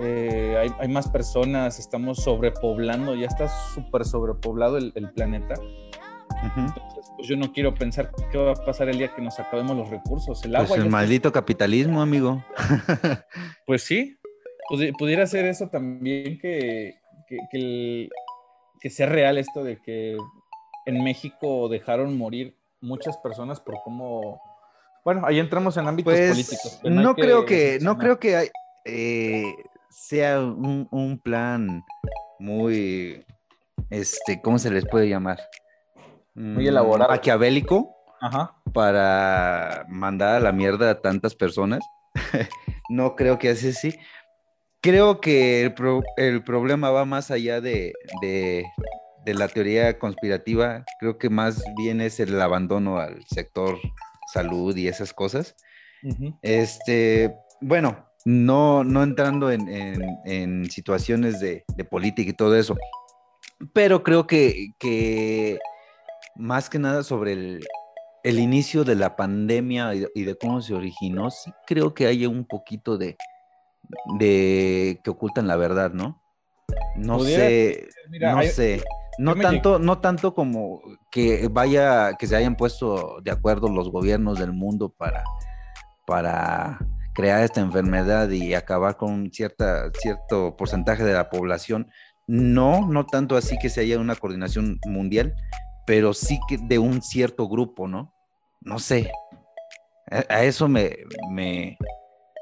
eh, hay, más personas, estamos sobrepoblando, ya está súper sobrepoblado el, planeta. Entonces, pues yo no quiero pensar qué va a pasar el día que nos acabemos los recursos. El agua. Pues el maldito capitalismo, amigo. pues sí, pudiera ser eso también que, que, que, sea real esto de que en México dejaron morir muchas personas por cómo bueno, ahí entramos en ámbitos pues, políticos. No, creo que, no creo que hay, eh, sea un, plan muy, este, ¿cómo se les puede llamar? Muy elaborado. Maquiavélico. Para mandar a la mierda a tantas personas. no creo que así sí. Creo que el, problema va más allá de, de, la teoría conspirativa. Creo que más bien es el abandono al sector salud y esas cosas. Este, bueno, no, no entrando en, situaciones de, política y todo eso, pero creo que, más que nada sobre el, inicio de la pandemia y de, cómo se originó, sí creo que hay un poquito de, de que ocultan la verdad, ¿no? No sé, no sé. No tanto, no tanto como que vaya, que se hayan puesto de acuerdo los gobiernos del mundo para, para crear esta enfermedad y acabar con cierta, cierto porcentaje de la población. No, no tanto así que se haya una coordinación mundial, pero sí que de un cierto grupo, ¿no? No sé. A, eso me, me,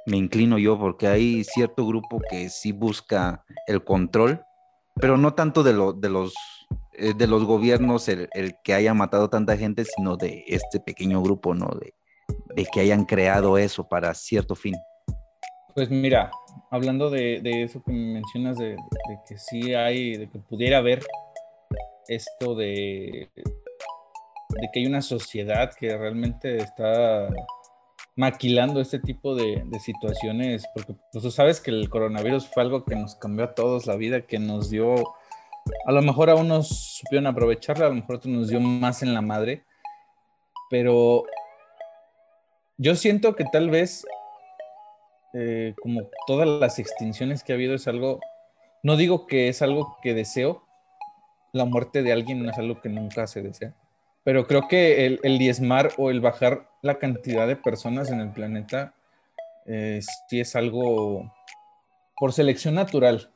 inclino yo, porque hay cierto grupo que sí busca el control, pero no tanto de, lo, de, los, eh, de los gobiernos el, que haya matado tanta gente, sino de este pequeño grupo, ¿no? De que hayan creado eso para cierto fin? Pues mira, hablando de, eso que mencionas, de, que sí hay, de que pudiera haber esto de, que hay una sociedad que realmente está maquilando este tipo de, situaciones, porque pues, tú sabes que el coronavirus fue algo que nos cambió a todos la vida, que nos dio, a lo mejor a unos supieron aprovecharla, a lo mejor a otros nos dio más en la madre, pero yo siento que tal vez, eh, como todas las extinciones que ha habido, es algo, no digo que es algo que deseo, la muerte de alguien no es algo que nunca se desea, pero creo que el, diezmar o el bajar la cantidad de personas en el planeta eh, sí es algo por selección natural.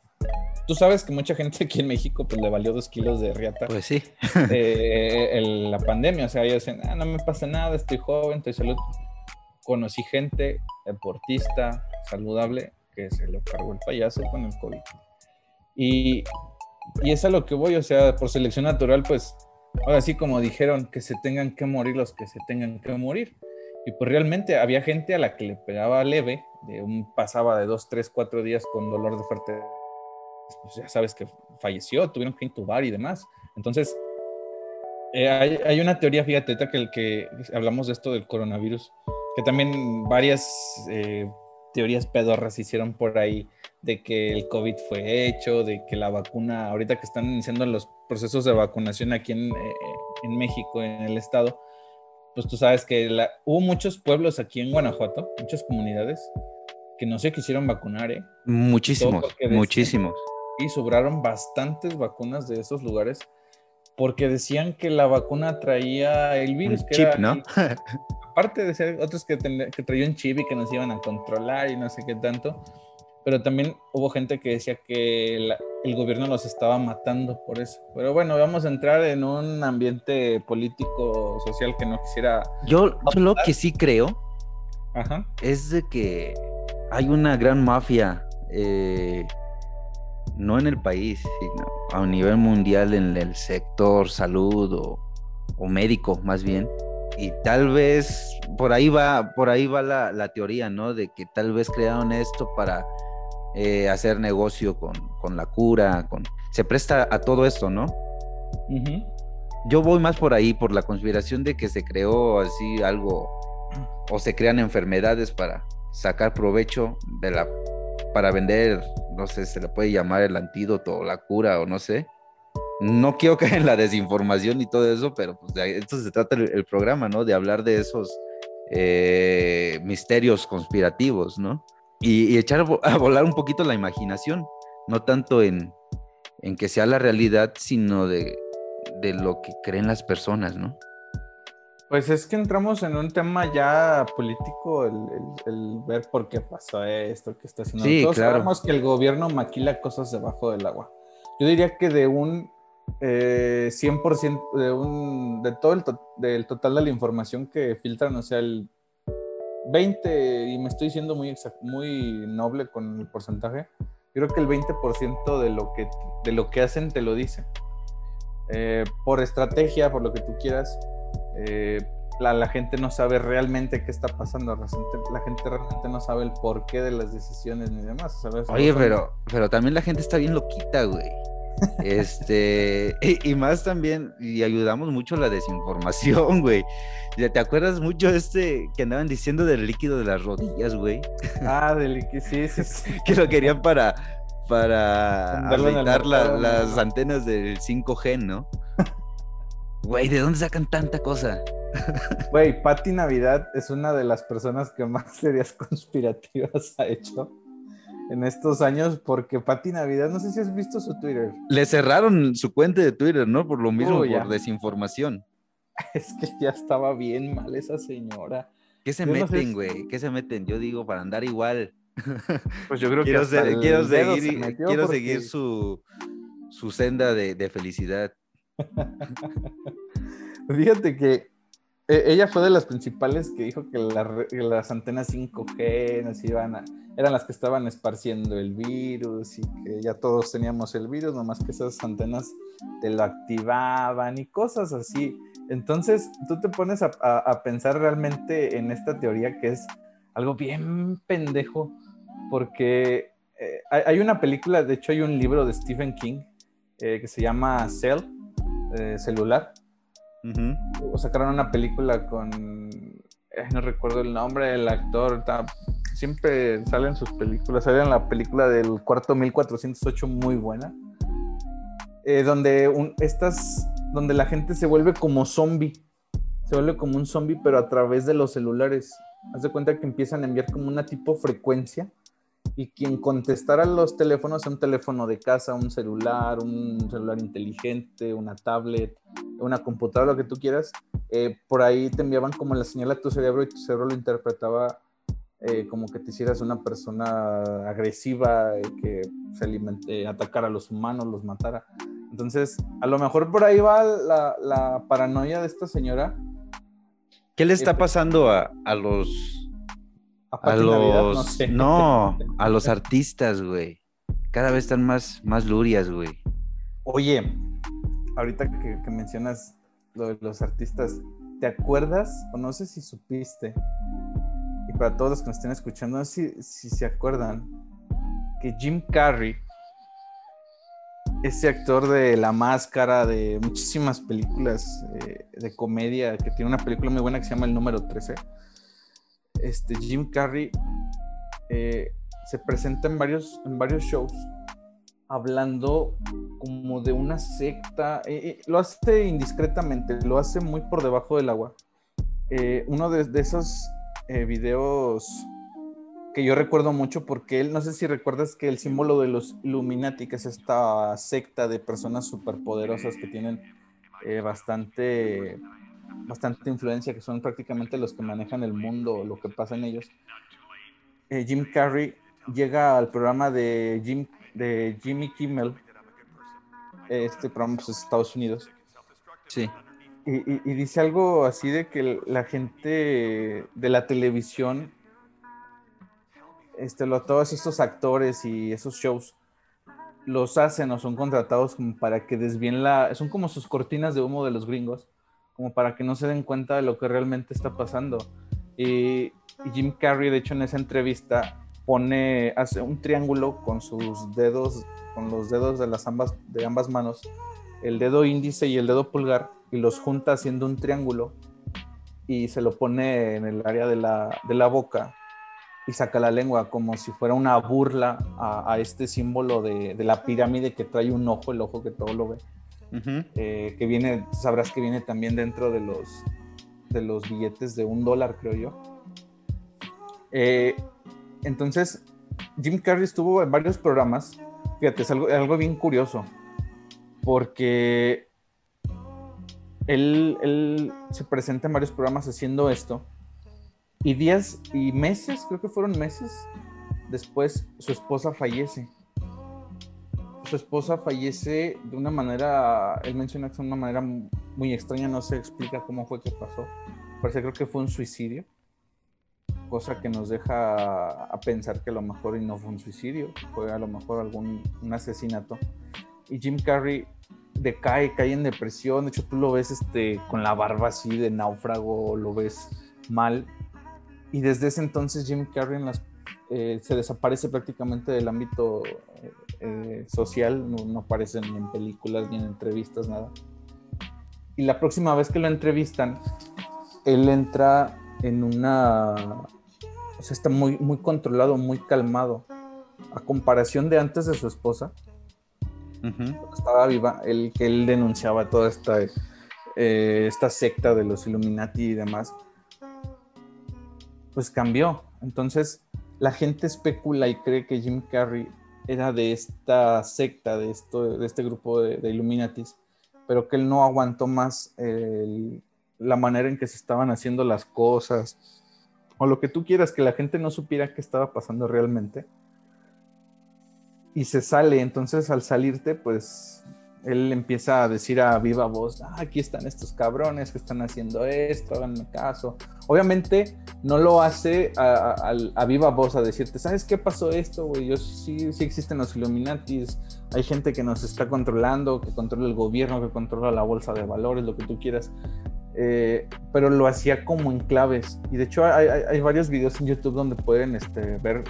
Tú sabes que mucha gente aquí en México pues le valió dos kilos de riata. Pues sí. Eh, la pandemia, o sea, ellos dicen, ah, no me pasa nada, estoy joven, estoy salud conocí gente deportista, saludable, que se lo cargó el payaso con el COVID. Y, y es a lo que voy, o sea, por selección natural, pues, ahora sí como dijeron, que se tengan que morir los que se tengan que morir. Y pues realmente había gente a la que le pegaba leve, de un, pasaba de dos, tres, cuatro días con dolor de fuerte, pues ya sabes que falleció, tuvieron que intubar y demás. Entonces, eh, hay, una teoría, fíjate, que, el que hablamos de esto del coronavirus, que también varias eh, teorías pedorras hicieron por ahí de que el COVID fue hecho, de que la vacuna, ahorita que están iniciando los procesos de vacunación aquí en, eh, en México, en el estado, pues tú sabes que hubo muchos pueblos aquí en Guanajuato, muchas comunidades, que no se quisieron vacunar, ¿eh? Muchísimos, muchísimos. Y sobraron bastantes vacunas de esos lugares porque decían que la vacuna traía el virus. que chip, ¿no? aparte de ser otros que, que traían chip y que nos iban a controlar y no sé qué tanto, pero también hubo gente que decía que el gobierno los estaba matando por eso. Pero bueno, vamos a entrar en un ambiente político, social que no quisiera... Yo, lo que sí creo es de que hay una gran mafia, eh, no en el país, sino a nivel mundial en el sector salud o, o médico más bien. Y tal vez por ahí va, por ahí va la, la teoría, ¿no? De que tal vez crearon esto para eh, hacer negocio con, la cura, con... se presta a todo esto, ¿no? Yo voy más por ahí, por la conspiración de que se creó así algo, o se crean enfermedades para sacar provecho de la, para vender, no sé, se le puede llamar el antídoto o la cura o no sé. No quiero caer en la desinformación y todo eso, pero pues de esto se trata el, programa, ¿no? De hablar de esos eh, misterios conspirativos, ¿no? y, echar a volar un poquito la imaginación, no tanto en, que sea la realidad, sino de, lo que creen las personas, ¿no? Pues es que entramos en un tema ya político, el, ver por qué pasó esto, qué está haciendo. Sí, Todos claro. sabemos que el gobierno maquila cosas debajo del agua. Yo diría que de un eh, 100%, de, un, de todo el del total de la información que filtran, o sea, el 20, y me estoy diciendo muy, muy noble con el porcentaje, creo que el 20% de lo que, de lo que hacen te lo dicen. Eh, por estrategia, por lo que tú quieras, eh, la, gente no sabe realmente qué está pasando, la gente, realmente no sabe el porqué de las decisiones ni demás. Oye, pero, pero también la gente está bien loquita, güey. Este, y, más también, y ayudamos mucho la desinformación, güey. ¿Te acuerdas mucho de este que andaban diciendo del líquido de las rodillas, güey? Ah, del líquido, sí, sí, que lo querían para, para aumentar las antenas del 5G, ¿no? Güey, ¿de dónde sacan tanta cosa? Güey, Patti Navidad es una de las personas que más teorías conspirativas ha hecho en estos años porque Pati Navidad, no sé si has visto su Twitter. Le cerraron su cuenta de Twitter, ¿no? Por lo mismo, por desinformación. Es que ya estaba bien mal esa señora. ¿Qué se meten, güey? ¿Qué se meten? Yo digo, para andar igual. Pues yo creo que quiero seguir, quiero seguir su, su senda de, de felicidad. Fíjate que e, ella fue de las principales que dijo que, las antenas 5G nos iban eran las que estaban esparciendo el virus y que ya todos teníamos el virus, nomás que esas antenas te lo activaban y cosas así. Entonces tú te pones a, pensar realmente en esta teoría que es algo bien pendejo, porque eh, hay, una película, de hecho hay un libro de Stephen King eh, que se llama Cell, eh, celular o sacaron una película con. no recuerdo el nombre del actor. siempre salen sus películas. Sale en la película del cuarto 1408, muy buena. Eh, donde estas. Donde la gente se vuelve como zombie. Se vuelve como un zombie, pero a través de los celulares. Haz de cuenta que empiezan a enviar como una tipo frecuencia y quien contestara los teléfonos, un teléfono de casa, un celular, un celular inteligente, una tablet, una computadora, lo que tú quieras, eh, por ahí te enviaban como la señal a tu cerebro y tu cerebro lo interpretaba eh, como que te hicieras una persona agresiva, eh, que se alimente, atacara a los humanos, los matara. Entonces, a lo mejor por ahí va la, la paranoia de esta señora. ¿Qué le está pasando a, a los a, los no, a los artistas, güey. Cada vez están más, más lurias, güey. Oye, ahorita que, mencionas lo de los artistas, ¿te acuerdas? O no sé si supiste, y para todos los que nos estén escuchando, no sé si, si se acuerdan, que Jim Carrey, ese actor de La Máscara, de muchísimas películas eh, de comedia, que tiene una película muy buena que se llama El Número 13, este, Jim Carrey eh, se presenta en varios, en varios shows hablando como de una secta, eh, lo hace indiscretamente, lo hace muy por debajo del agua. uno de, de esos videos que yo recuerdo mucho porque él, no sé si recuerdas que el símbolo de los Illuminati, que es esta secta de personas superpoderosas que tienen eh, bastante, bastante influencia, que son prácticamente los que manejan el mundo, lo que pasa en ellos. Eh, Jim Carrey llega al programa de, Jim, de Jimmy Kimmel, este programa pues, es Estados Unidos. Sí. y dice algo así de que la gente de la televisión este, lo, todos estos actores y esos shows los hacen o son contratados como para que desvíen la... Son como sus cortinas de humo de los gringos, como para que no se den cuenta de lo que realmente está pasando. Y, Jim Carrey, de hecho, en esa entrevista pone, hace un triángulo con sus dedos, con los dedos de las ambas, de ambas manos, el dedo índice y el dedo pulgar, y los junta haciendo un triángulo y se lo pone en el área de la, de la boca y saca la lengua como si fuera una burla a, este símbolo de, la pirámide que trae un ojo, el ojo que todo lo ve. Eh, que viene, sabrás que viene también dentro de los, de los billetes de un dólar, creo yo. Eh, entonces, Jim Carrey estuvo en varios programas. Fíjate, es algo, algo bien curioso. Porque él, él se presenta en varios programas haciendo esto y días y meses, creo que fueron meses, después su esposa fallece. Su esposa fallece de una manera, él menciona que es una manera muy extraña, no se explica cómo fue que pasó. Parece creo que fue un suicidio, cosa que nos deja a pensar que a lo mejor no fue un suicidio, fue a lo mejor algún un asesinato. Y Jim Carrey decae, cae en depresión, de hecho tú lo ves este, con la barba así de náufrago, lo ves mal, y desde ese entonces Jim Carrey eh, se desaparece prácticamente del ámbito eh, eh, social, no, aparece ni en películas ni en entrevistas, nada. Y la próxima vez que lo entrevistan, él entra en una... O sea, está muy, muy controlado, muy calmado. A comparación de antes de su esposa, estaba viva, el que él denunciaba toda esta, esta secta de los Illuminati y demás pues cambió. Entonces la gente especula y cree que Jim Carrey era de esta secta, de, esto, de este grupo de, Illuminatis, pero que él no aguantó más la manera en que se estaban haciendo las cosas, o lo que tú quieras, que la gente no supiera qué estaba pasando realmente. Y se sale, entonces al salirte, pues él empieza a decir a viva voz, ah, aquí están estos cabrones que están haciendo esto, háganme caso. Obviamente no lo hace a, viva voz a decirte, ¿sabes qué pasó esto, güey? Yo sí, sí existen los Illuminatis, hay gente que nos está controlando, que controla el gobierno, que controla la bolsa de valores, lo que tú quieras. Eh, pero lo hacía como en claves. Y de hecho hay, varios videos en YouTube donde pueden este, ver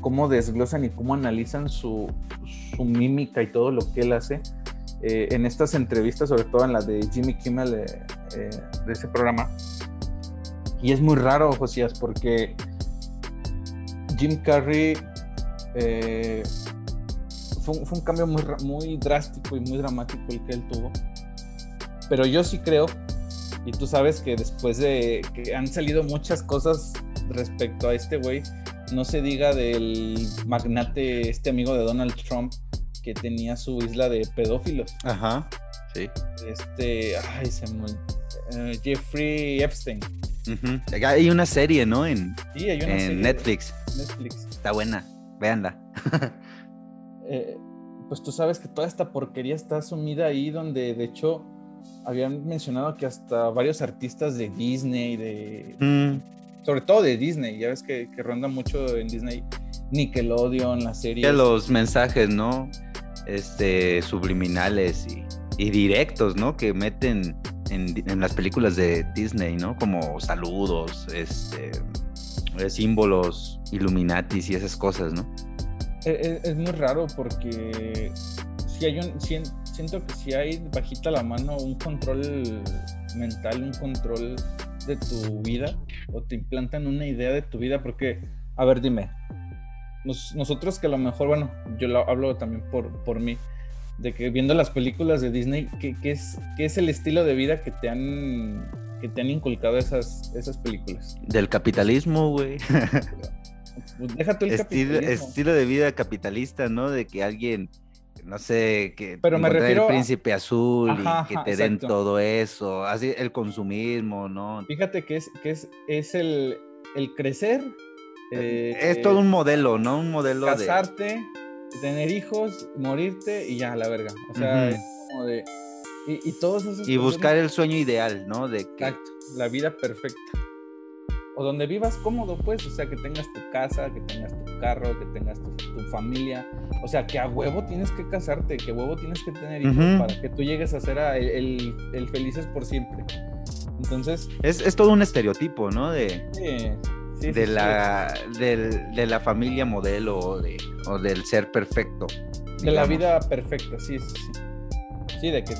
cómo desglosan y cómo analizan su, su mímica y todo lo que él hace eh, en estas entrevistas, sobre todo en la de Jimmy Kimmel eh, eh, de ese programa. Y es muy raro, Josías, porque Jim Carrey fue, un cambio muy drástico y muy dramático el que él tuvo. Pero yo sí creo, y tú sabes que después de que han salido muchas cosas respecto a este güey, no se diga del magnate, este amigo de Donald Trump, que tenía su isla de pedófilos. Ajá, sí. Este, ay, se me... Eh, Jeffrey Epstein. Hay una serie, ¿no? En, sí, hay una en Netflix. Netflix. Está buena, véanla. Eh, pues tú sabes que toda esta porquería está sumida ahí donde de hecho habían mencionado que hasta varios artistas de Disney, de... Mm. Sobre todo de Disney, ya ves que, que ronda mucho en Disney Nickelodeon, la serie. Los mensajes, ¿no? Este, subliminales y, directos, ¿no? Que meten en, las películas de Disney, ¿no? Como saludos, este, eh, símbolos, Illuminatis y esas cosas, ¿no? E, e, es, muy raro porque si hay un, siento que si hay bajita la mano un control mental, un control de tu vida o te implantan una idea de tu vida porque, a ver, dime, nosotros que a lo mejor, bueno, yo lo hablo también por, por mí, de que viendo las películas de Disney, ¿qué, es, qué es el estilo de vida que te han, que te han inculcado esas, esas películas? Del capitalismo, güey. Pues deja el estilo, estilo de vida capitalista, ¿no? De que alguien no sé, que Pero me refiero el príncipe azul y que te den todo eso, así el consumismo, ¿no? Fíjate que es, que es, es el, el crecer. Eh, es todo un modelo, ¿no? Un modelo casarte, tener hijos, morirte y ya, la verga. O sea, es como de... Y, y todos esos... Y buscar el sueño ideal, ¿no? De Exacto, la vida perfecta. O donde vivas cómodo, pues, o sea, que tengas tu casa, que tengas tu carro, que tengas tu, familia. O sea, que a huevo tienes que casarte, que a huevo tienes que tener hijos para que tú llegues a ser el, el, felices por siempre. Entonces... Es, es, todo un estereotipo, ¿no? De... Sí de, la, de la familia modelo o, de, o del ser perfecto. De la vida perfecta, sí, sí, sí. Sí, de que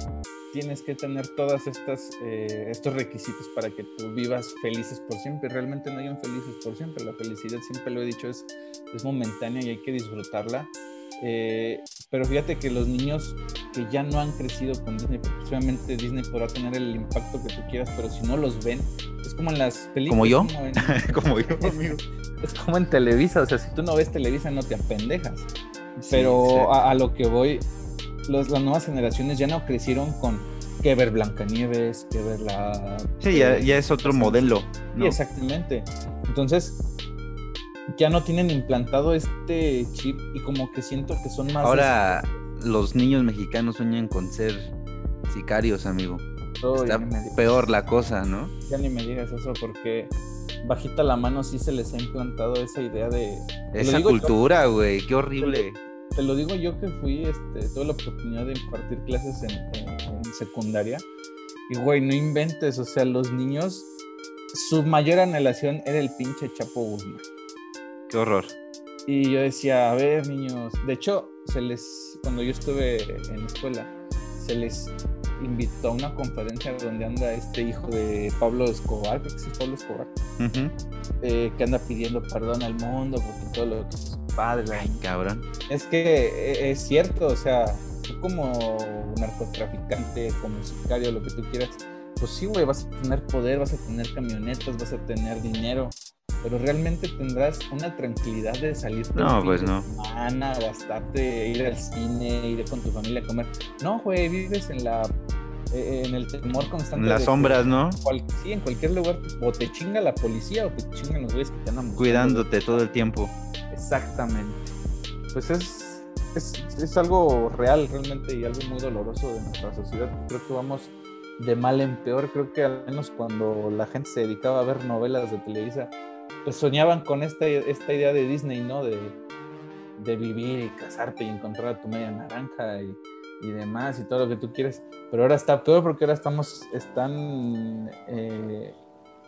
tienes que tener todas estas eh, estos requisitos para que tú vivas felices por siempre. Realmente no hay un felices por siempre. La felicidad, siempre lo he dicho, es, es momentánea y hay que disfrutarla. Eh, pero fíjate que los niños que ya no han crecido con Disney, porque obviamente Disney podrá tener el impacto que tú quieras, pero si no los ven, es como en las películas. ¿Como yo? Como, yo, amigo. Es como en Televisa, o sea, si tú no ves Televisa no te apendejas. Pero A, lo que voy, los, las nuevas generaciones ya no crecieron con que ver Blancanieves, que ver la... Sí, ya, ya es otro modelo. Sí, exactamente. Entonces, ya no tienen implantado este chip y como que siento que son más... Ahora los niños mexicanos sueñan con ser sicarios, amigo. Está peor la cosa, ¿no? Ya ni me digas eso porque bajita la mano sí se les ha implantado esa idea de... Esa cultura, güey, qué horrible. Te lo, digo yo que fui, este, tuve la oportunidad de impartir clases en, en secundaria y, güey, no inventes, o sea, los niños, su mayor anhelación era el pinche Chapo Guzmán. Qué horror. Y yo decía, a ver, niños, de hecho, se les, cuando yo estuve en la escuela, se les invitó a una conferencia donde anda este hijo de Pablo Escobar, creo que es Pablo Escobar, eh, que anda pidiendo perdón al mundo porque todo lo que su padre. Ay, cabrón. Es que eh, es cierto, o sea, tú como narcotraficante, como sicario, lo que tú quieras, pues sí, güey, vas a tener poder, vas a tener camionetas, vas a tener dinero, pero realmente tendrás una tranquilidad de salir no, pues no. semana, gastarte, ir al cine, ir con tu familia a comer. No, güey, vives en la eh, en el temor constante. En las sombras, ¿no? sí, en cualquier lugar, o te chinga la policía o te chingan los güeyes que te andan Cuidándote todo el tiempo. Exactamente. Pues es, es, es, algo real realmente y algo muy doloroso de nuestra sociedad. Creo que vamos de mal en peor. Creo que al menos cuando la gente se dedicaba a ver novelas de Televisa, pues soñaban con esta, esta idea de Disney, ¿no? De, de vivir y casarte y encontrar a tu media naranja y, y, demás y todo lo que tú quieres. Pero ahora está peor porque ahora estamos, están eh,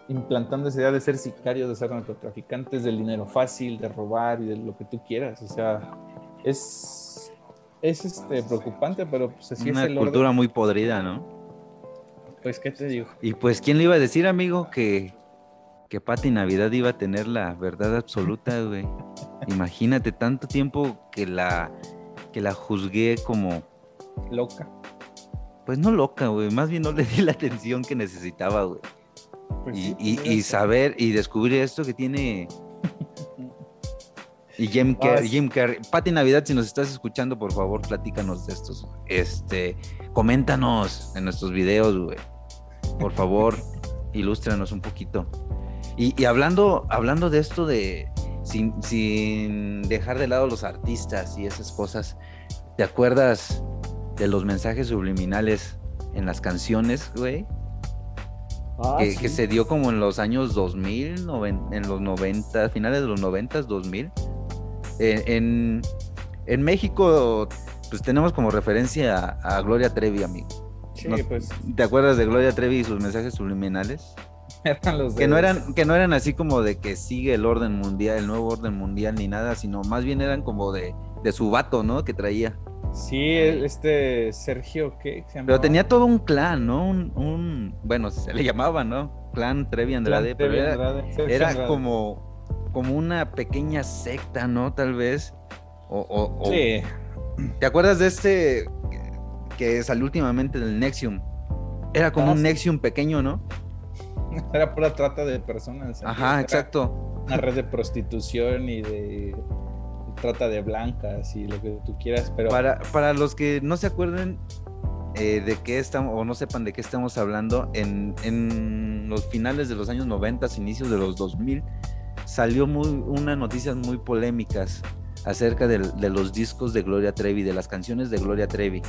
implantando esa idea de ser sicarios, de ser narcotraficantes, del dinero fácil, de robar y de lo que tú quieras. O sea, es, es este, preocupante, pero pues así Una es el cultura muy podrida, ¿no? Pues, ¿qué te digo? Y pues, ¿quién le iba a decir, amigo, que que Pati Navidad iba a tener la verdad absoluta, güey. Imagínate tanto tiempo que la que la juzgué como loca. Pues no loca, güey, más bien no le di la atención que necesitaba, güey. Pues y, saber y descubrir esto que tiene y Jim Carrey, Jim Carrey. Pati Navidad, si nos estás escuchando, por favor, platícanos de estos. Este, coméntanos en nuestros videos, güey. Por favor, ilústranos un poquito. Y, hablando, hablando de esto de sin, dejar de lado los artistas y esas cosas, ¿te acuerdas de los mensajes subliminales en las canciones, güey? Ah, que, se dio como en los años 2000, en los 90, finales de los 90, 2000. en, México, pues tenemos como referencia a, Gloria Trevi, amigo. Sí, pues. ¿Te acuerdas de Gloria Trevi y sus mensajes subliminales? Eran los que no eran que no eran así como de que sigue el orden mundial, el nuevo orden mundial ni nada, sino más bien eran como de, de su vato, ¿no? Que traía. Sí, este Sergio, ¿qué se Pero tenía todo un clan, ¿no? Un, bueno, se le llamaba, ¿no? Clan Trevi Andrade, pero era, como, como una pequeña secta, ¿no? Tal vez. O, sí. ¿Te acuerdas de este que salió últimamente del Nexium? Era como ah, un Nexium pequeño, ¿no? Era pura trata de personas. Ajá, exacto. Una red de prostitución y de trata de blancas y lo que tú quieras, pero... Para, para los que no se acuerden eh, de qué estamos, o no sepan de qué estamos hablando, en, en los finales de los años 90, inicios de los 2000, salió muy, unas noticias muy polémicas acerca de, de, los discos de Gloria Trevi, de las canciones de Gloria Trevi,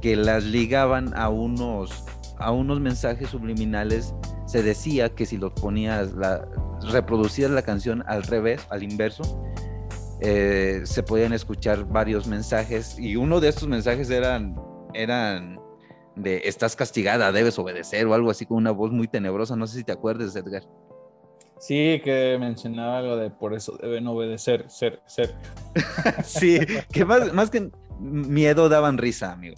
que las ligaban a unos, a unos mensajes subliminales. Se decía que si los ponías, la, reproducías la canción al revés, al inverso, eh, se podían escuchar varios mensajes y uno de estos mensajes eran, eran de estás castigada, debes obedecer o algo así con una voz muy tenebrosa. No sé si te acuerdas, Edgar. Sí, que mencionaba algo de por eso deben obedecer, ser, ser. sí, que más, más que miedo daban risa, amigo.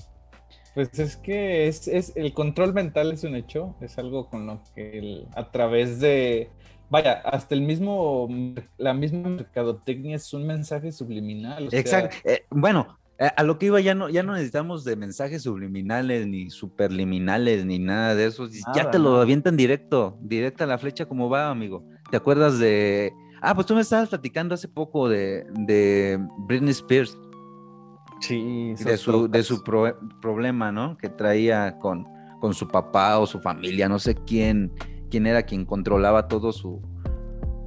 Pues es que es, es, el control mental es un hecho, es algo con lo que a través de vaya, hasta el mismo, la misma mercadotecnia es un mensaje subliminal. Exacto. Eh, bueno, a lo que iba ya no, ya no necesitamos de mensajes subliminales, ni superliminales, ni nada de eso. ya te lo avientan directo, directa a la flecha como va, amigo. ¿Te acuerdas de... Ah, pues tú me estabas platicando hace poco de, de Britney Spears. Sí, de su, de su problema, ¿no? Que traía con, con su papá o su familia, no sé quién, quién era quien controlaba todo su,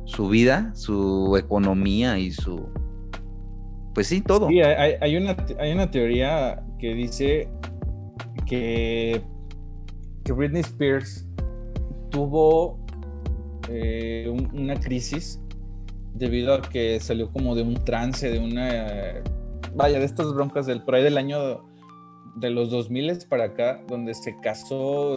su vida, su economía y su... Pues sí, todo. Sí, hay, una, hay una teoría que dice que, que Britney Spears tuvo eh, una crisis debido a que salió como de un trance, de una... vaya, de estas broncas del por ahí del año de los 2000 para acá, donde se casó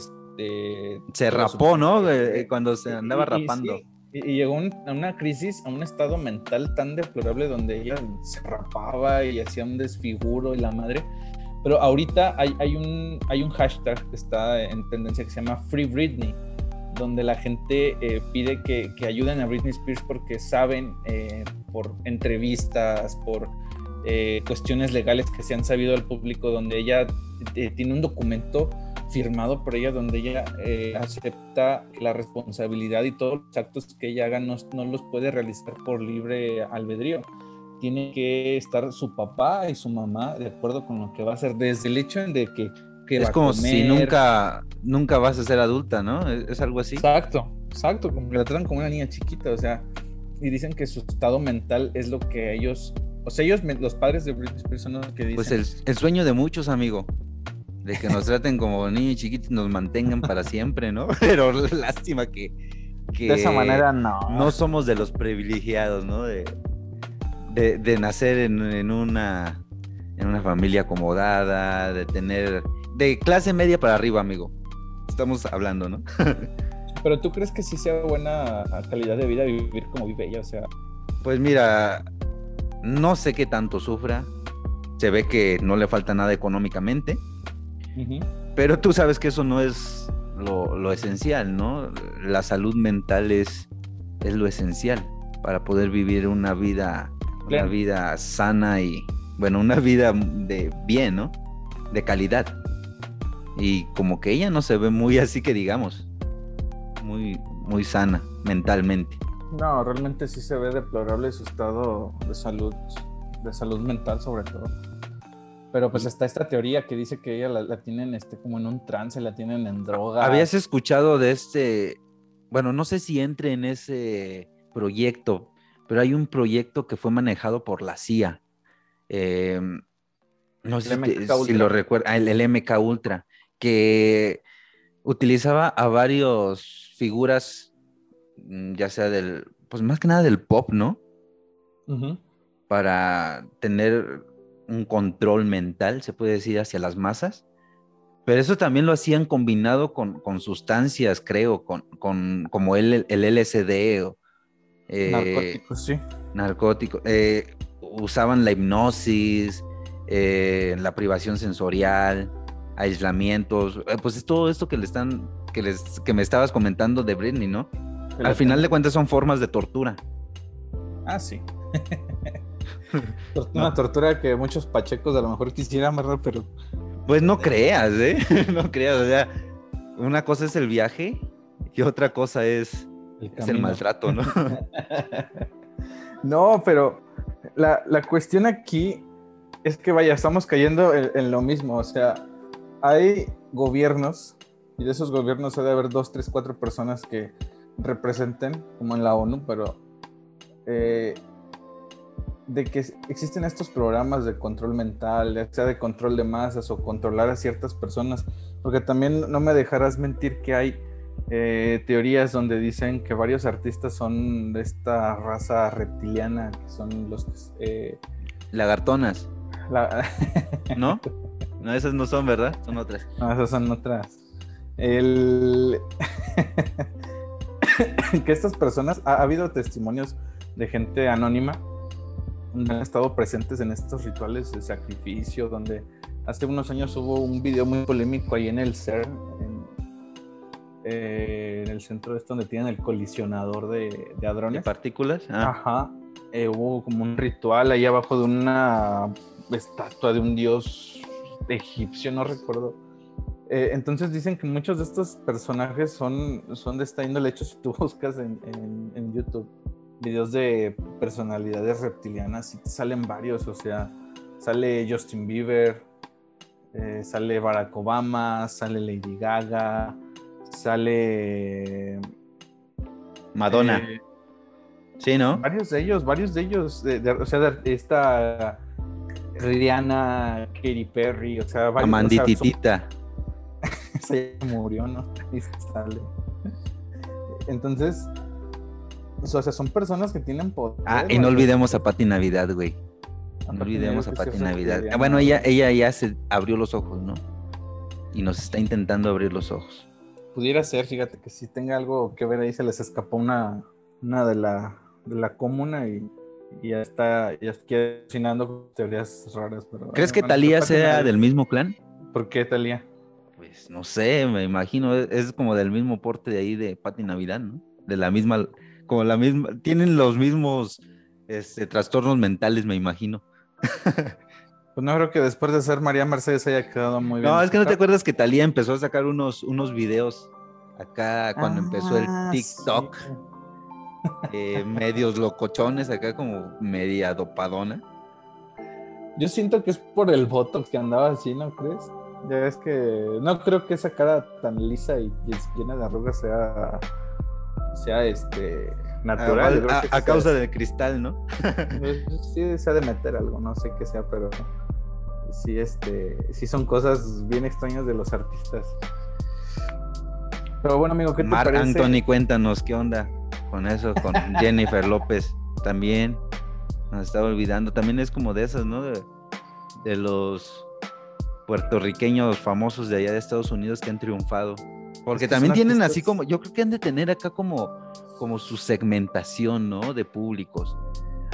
se rapó, ¿no? Cuando se andaba rapando. Y, llegó a una crisis, a un estado mental tan deplorable donde ella se rapaba y hacía un desfiguro y la madre. Pero ahorita hay, hay, un, hay un hashtag que está en tendencia que se llama Free Britney, donde la gente eh, pide que, que, ayuden a Britney Spears porque saben eh, por entrevistas, por eh, cuestiones legales que se han sabido al público, donde ella tiene un documento firmado por ella donde ella eh, acepta la responsabilidad y todos los actos que ella haga no, los puede realizar por libre albedrío. Tiene que estar su papá y su mamá de acuerdo con lo que va a hacer, desde el hecho de que... que es como si nunca, nunca vas a ser adulta, ¿no? ¿Es, algo así. Exacto, exacto, como que la tratan como una niña chiquita, o sea, y dicen que su estado mental es lo que ellos, o sea, ellos, los padres de Britney Spears son los que pues dicen... Pues el, el sueño de muchos, amigo de que nos traten como niños chiquitos y nos mantengan para siempre, ¿no? Pero lástima que, de esa manera no. No somos de los privilegiados, ¿no? De, de, nacer en, una en una familia acomodada, de tener de clase media para arriba, amigo. Estamos hablando, ¿no? Pero tú crees que sí sea buena calidad de vida vivir como vive ella, o sea. Pues mira, no sé qué tanto sufra. Se ve que no le falta nada económicamente. Pero tú sabes que eso no es lo, esencial, ¿no? La salud mental es, es lo esencial para poder vivir una vida, una vida sana y, bueno, una vida de bien, ¿no? De calidad. Y como que ella no se ve muy así que digamos, muy, muy sana mentalmente. No, realmente sí se ve deplorable su estado de salud, de salud mental sobre todo. Pero pues está esta teoría que dice que ella la, tienen este, como en un trance, la tienen en droga. ¿Habías escuchado de este? Bueno, no sé si entre en ese proyecto, pero hay un proyecto que fue manejado por la CIA. Em, no sé si, lo recuerda, el, el, MK Ultra, que utilizaba a varios figuras, ya sea del, pues más que nada del pop, ¿no? Para tener un control mental, se puede decir, hacia las masas, Pero eso también lo hacían combinado con, sustancias, creo, con, con como el, el LSD o, eh, narcóticos, sí. Narcóticos. Eh, usaban la hipnosis, eh, la privación sensorial, aislamientos, pues es todo esto que le están, que les, que me estabas comentando de Britney, ¿no? Al final de cuentas son formas de tortura. Ah, sí. Una tortura que muchos pachecos a lo mejor quisieran, ¿verdad? Pero. Pues no creas, ¿eh? no creas. O sea, una cosa es el viaje y otra cosa es el, maltrato, ¿no? no, pero la, cuestión aquí es que, vaya, estamos cayendo en, lo mismo. O sea, hay gobiernos y de esos gobiernos debe haber dos, tres, cuatro personas que representen, como en la ONU, pero eh, de que existen estos programas de control mental, ya sea de control de masas o controlar a ciertas personas, porque también no me dejarás mentir que hay eh, teorías donde dicen que varios artistas son de esta raza reptiliana, que son los... Eh, Lagartonas. ¿No? No, esas no son, ¿verdad? Son otras. No, esas son otras. El... que estas personas, ha, habido testimonios de gente anónima donde han estado presentes en estos rituales de sacrificio, donde hace unos años hubo un video muy polémico ahí en el CERN, eh, en, el centro de esto donde tienen el colisionador de, de hadrones. ¿De partículas? Ah. Ajá. Eh, hubo como un ritual ahí abajo de una estatua de un dios egipcio, no recuerdo. Eh, entonces dicen que muchos de estos personajes son, son de esta índole. De hecho, si tú buscas en, en YouTube videos de personalidades reptilianas y te salen varios, o sea, sale Justin Bieber, eh, sale Barack Obama, sale Lady Gaga, sale Madonna. Eh, sí, ¿no? Varios de ellos, varios de ellos, o sea, esta Rihanna, Katy Perry, o sea, varios. Amandititita. Se murió, ¿no? Y sale. Entonces, o sea, son personas que tienen poder. Ah, y no olvidemos a Pati Navidad, güey. No olvidemos a Pati Navidad. Ah, bueno, ella, ella ya se abrió los ojos, ¿no? Y nos está intentando abrir los ojos. Pudiera ser, fíjate que si tenga algo que ver ahí, se les escapó una, una de la, de la comuna y, ya está, ya está cocinando teorías raras. Pero, ¿Crees que Talía sea del mismo clan? ¿Por qué Talía? Pues no sé, me imagino, es, como del mismo porte de ahí de Pati Navidad, ¿no? De la misma como la misma, tienen los mismos este, trastornos mentales, me imagino. Pues no creo que después de ser María Mercedes haya quedado muy bien. No, es que no te acuerdas que Talía empezó a sacar unos, unos videos acá cuando empezó el ah, TikTok. Eh, medios locochones, acá como media dopadona. Yo siento que es por el Botox que andaba así, ¿no crees? Ya ves que no creo que esa cara tan lisa y llena de arrugas sea sea este natural. A, causa del cristal, ¿no? Pues, sí, se ha de meter algo, no sé qué sea, pero sí, este, sí son cosas bien extrañas de los artistas. Pero bueno, amigo, ¿qué te Mark Anthony, cuéntanos qué onda con eso, con Jennifer López también. Nos estaba olvidando, también es como de esas, ¿no? de los puertorriqueños famosos de allá de Estados Unidos que han triunfado. Porque también tienen así como, yo creo que han de tener acá como, como su segmentación, ¿no? De públicos.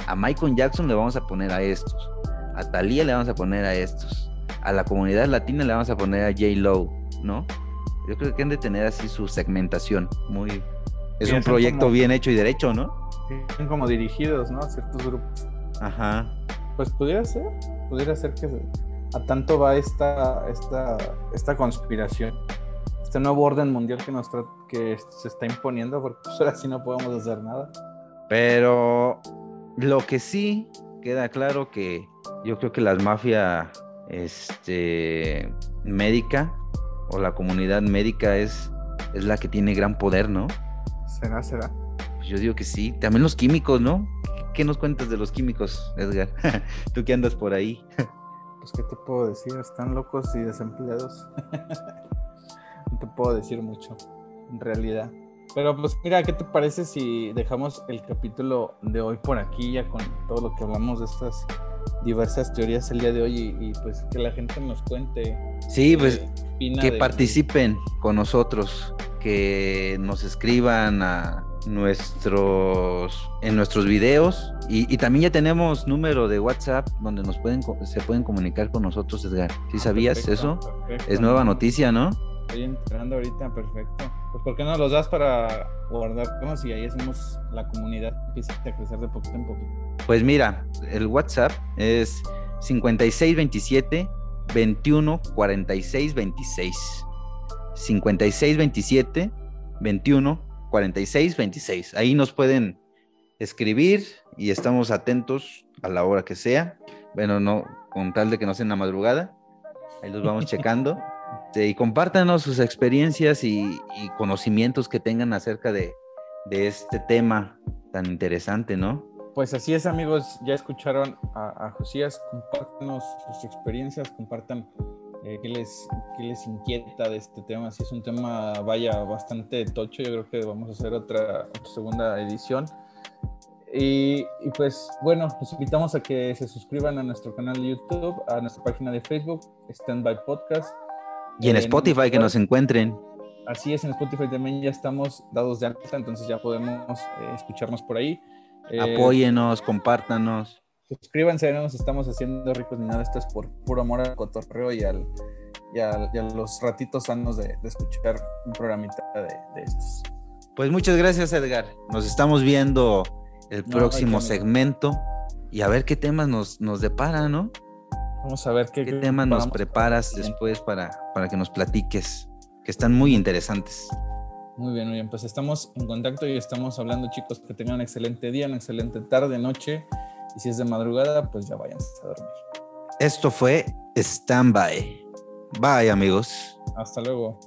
A Michael Jackson le vamos a poner a estos. A Thalía le vamos a poner a estos. A la comunidad latina le vamos a poner a J. Lo, ¿no? Yo creo que han de tener así su segmentación. Muy. Es un proyecto bien hecho y derecho, ¿no? Son como dirigidos, ¿no? A ciertos grupos. Ajá. Pues pudiera ser. Pudiera ser que a tanto va esta, esta, esta conspiración este nuevo orden mundial que, nos que se está imponiendo, porque pues ahora sí no podemos hacer nada. Pero lo que sí queda claro que yo creo que la mafia este, médica o la comunidad médica es, es la que tiene gran poder, ¿no? Será, será. Pues yo digo que sí. También los químicos, ¿no? ¿Qué nos cuentas de los químicos, Edgar? Tú que andas por ahí. Pues, ¿qué te puedo decir? Están locos y desempleados. no te puedo decir mucho, en realidad. Pero pues mira, ¿qué te parece si dejamos el capítulo de hoy por aquí ya con todo lo que hablamos de estas diversas teorías el día de hoy y, pues que la gente nos cuente. Sí, pues que participen con nosotros, que nos escriban a nuestros en nuestros videos. Y, también ya tenemos número de WhatsApp donde nos pueden se pueden comunicar con nosotros Edgar. ¿sí sabías eso? es nueva noticia ¿no? estoy entrando ahorita perfecto. Pues ¿por qué no los das para guardarnos y ahí hacemos la comunidad empieza a crecer de poquito en poquito pues mira el WhatsApp es 5627 21 46 26 56 27 21 46 26. Ahí nos pueden escribir y estamos atentos a la hora que sea. Bueno, no con tal de que no sea en la madrugada. Ahí los vamos checando. y compártanos sus experiencias y, conocimientos que tengan acerca de, este tema tan interesante, ¿no? Pues así es, amigos. Ya escucharon a, a Josías. Compártanos sus experiencias, compartan eh, ¿qué, les, les inquieta de este tema? Si es un tema, vaya, bastante tocho, yo creo que vamos a hacer otra, segunda edición. Y, pues bueno, los invitamos a que se suscriban a nuestro canal de YouTube, a nuestra página de Facebook, Standby Podcast. Y en, Spotify que nos encuentren. Así es, en Spotify también ya estamos dados de alta, entonces ya podemos eh, escucharnos por ahí. Eh, Apóyenos, compártanos suscríbanse, no nos estamos haciendo ricos ni nada, esto es por puro amor al cotorreo y, al, y, a los ratitos sanos de, escuchar un programita de, estos. Pues muchas gracias Edgar, nos estamos viendo el próximo segmento y a ver qué temas nos, nos depara, ¿no? Vamos a ver qué, ¿Qué temas nos preparas después para, para que nos platiques, que están muy interesantes. Muy bien, muy bien. Pues estamos en contacto y estamos hablando, chicos, que tengan un excelente día, una excelente tarde, noche. Y si es de madrugada, pues ya vayan a dormir. Esto fue Standby. Bye, amigos. Hasta luego.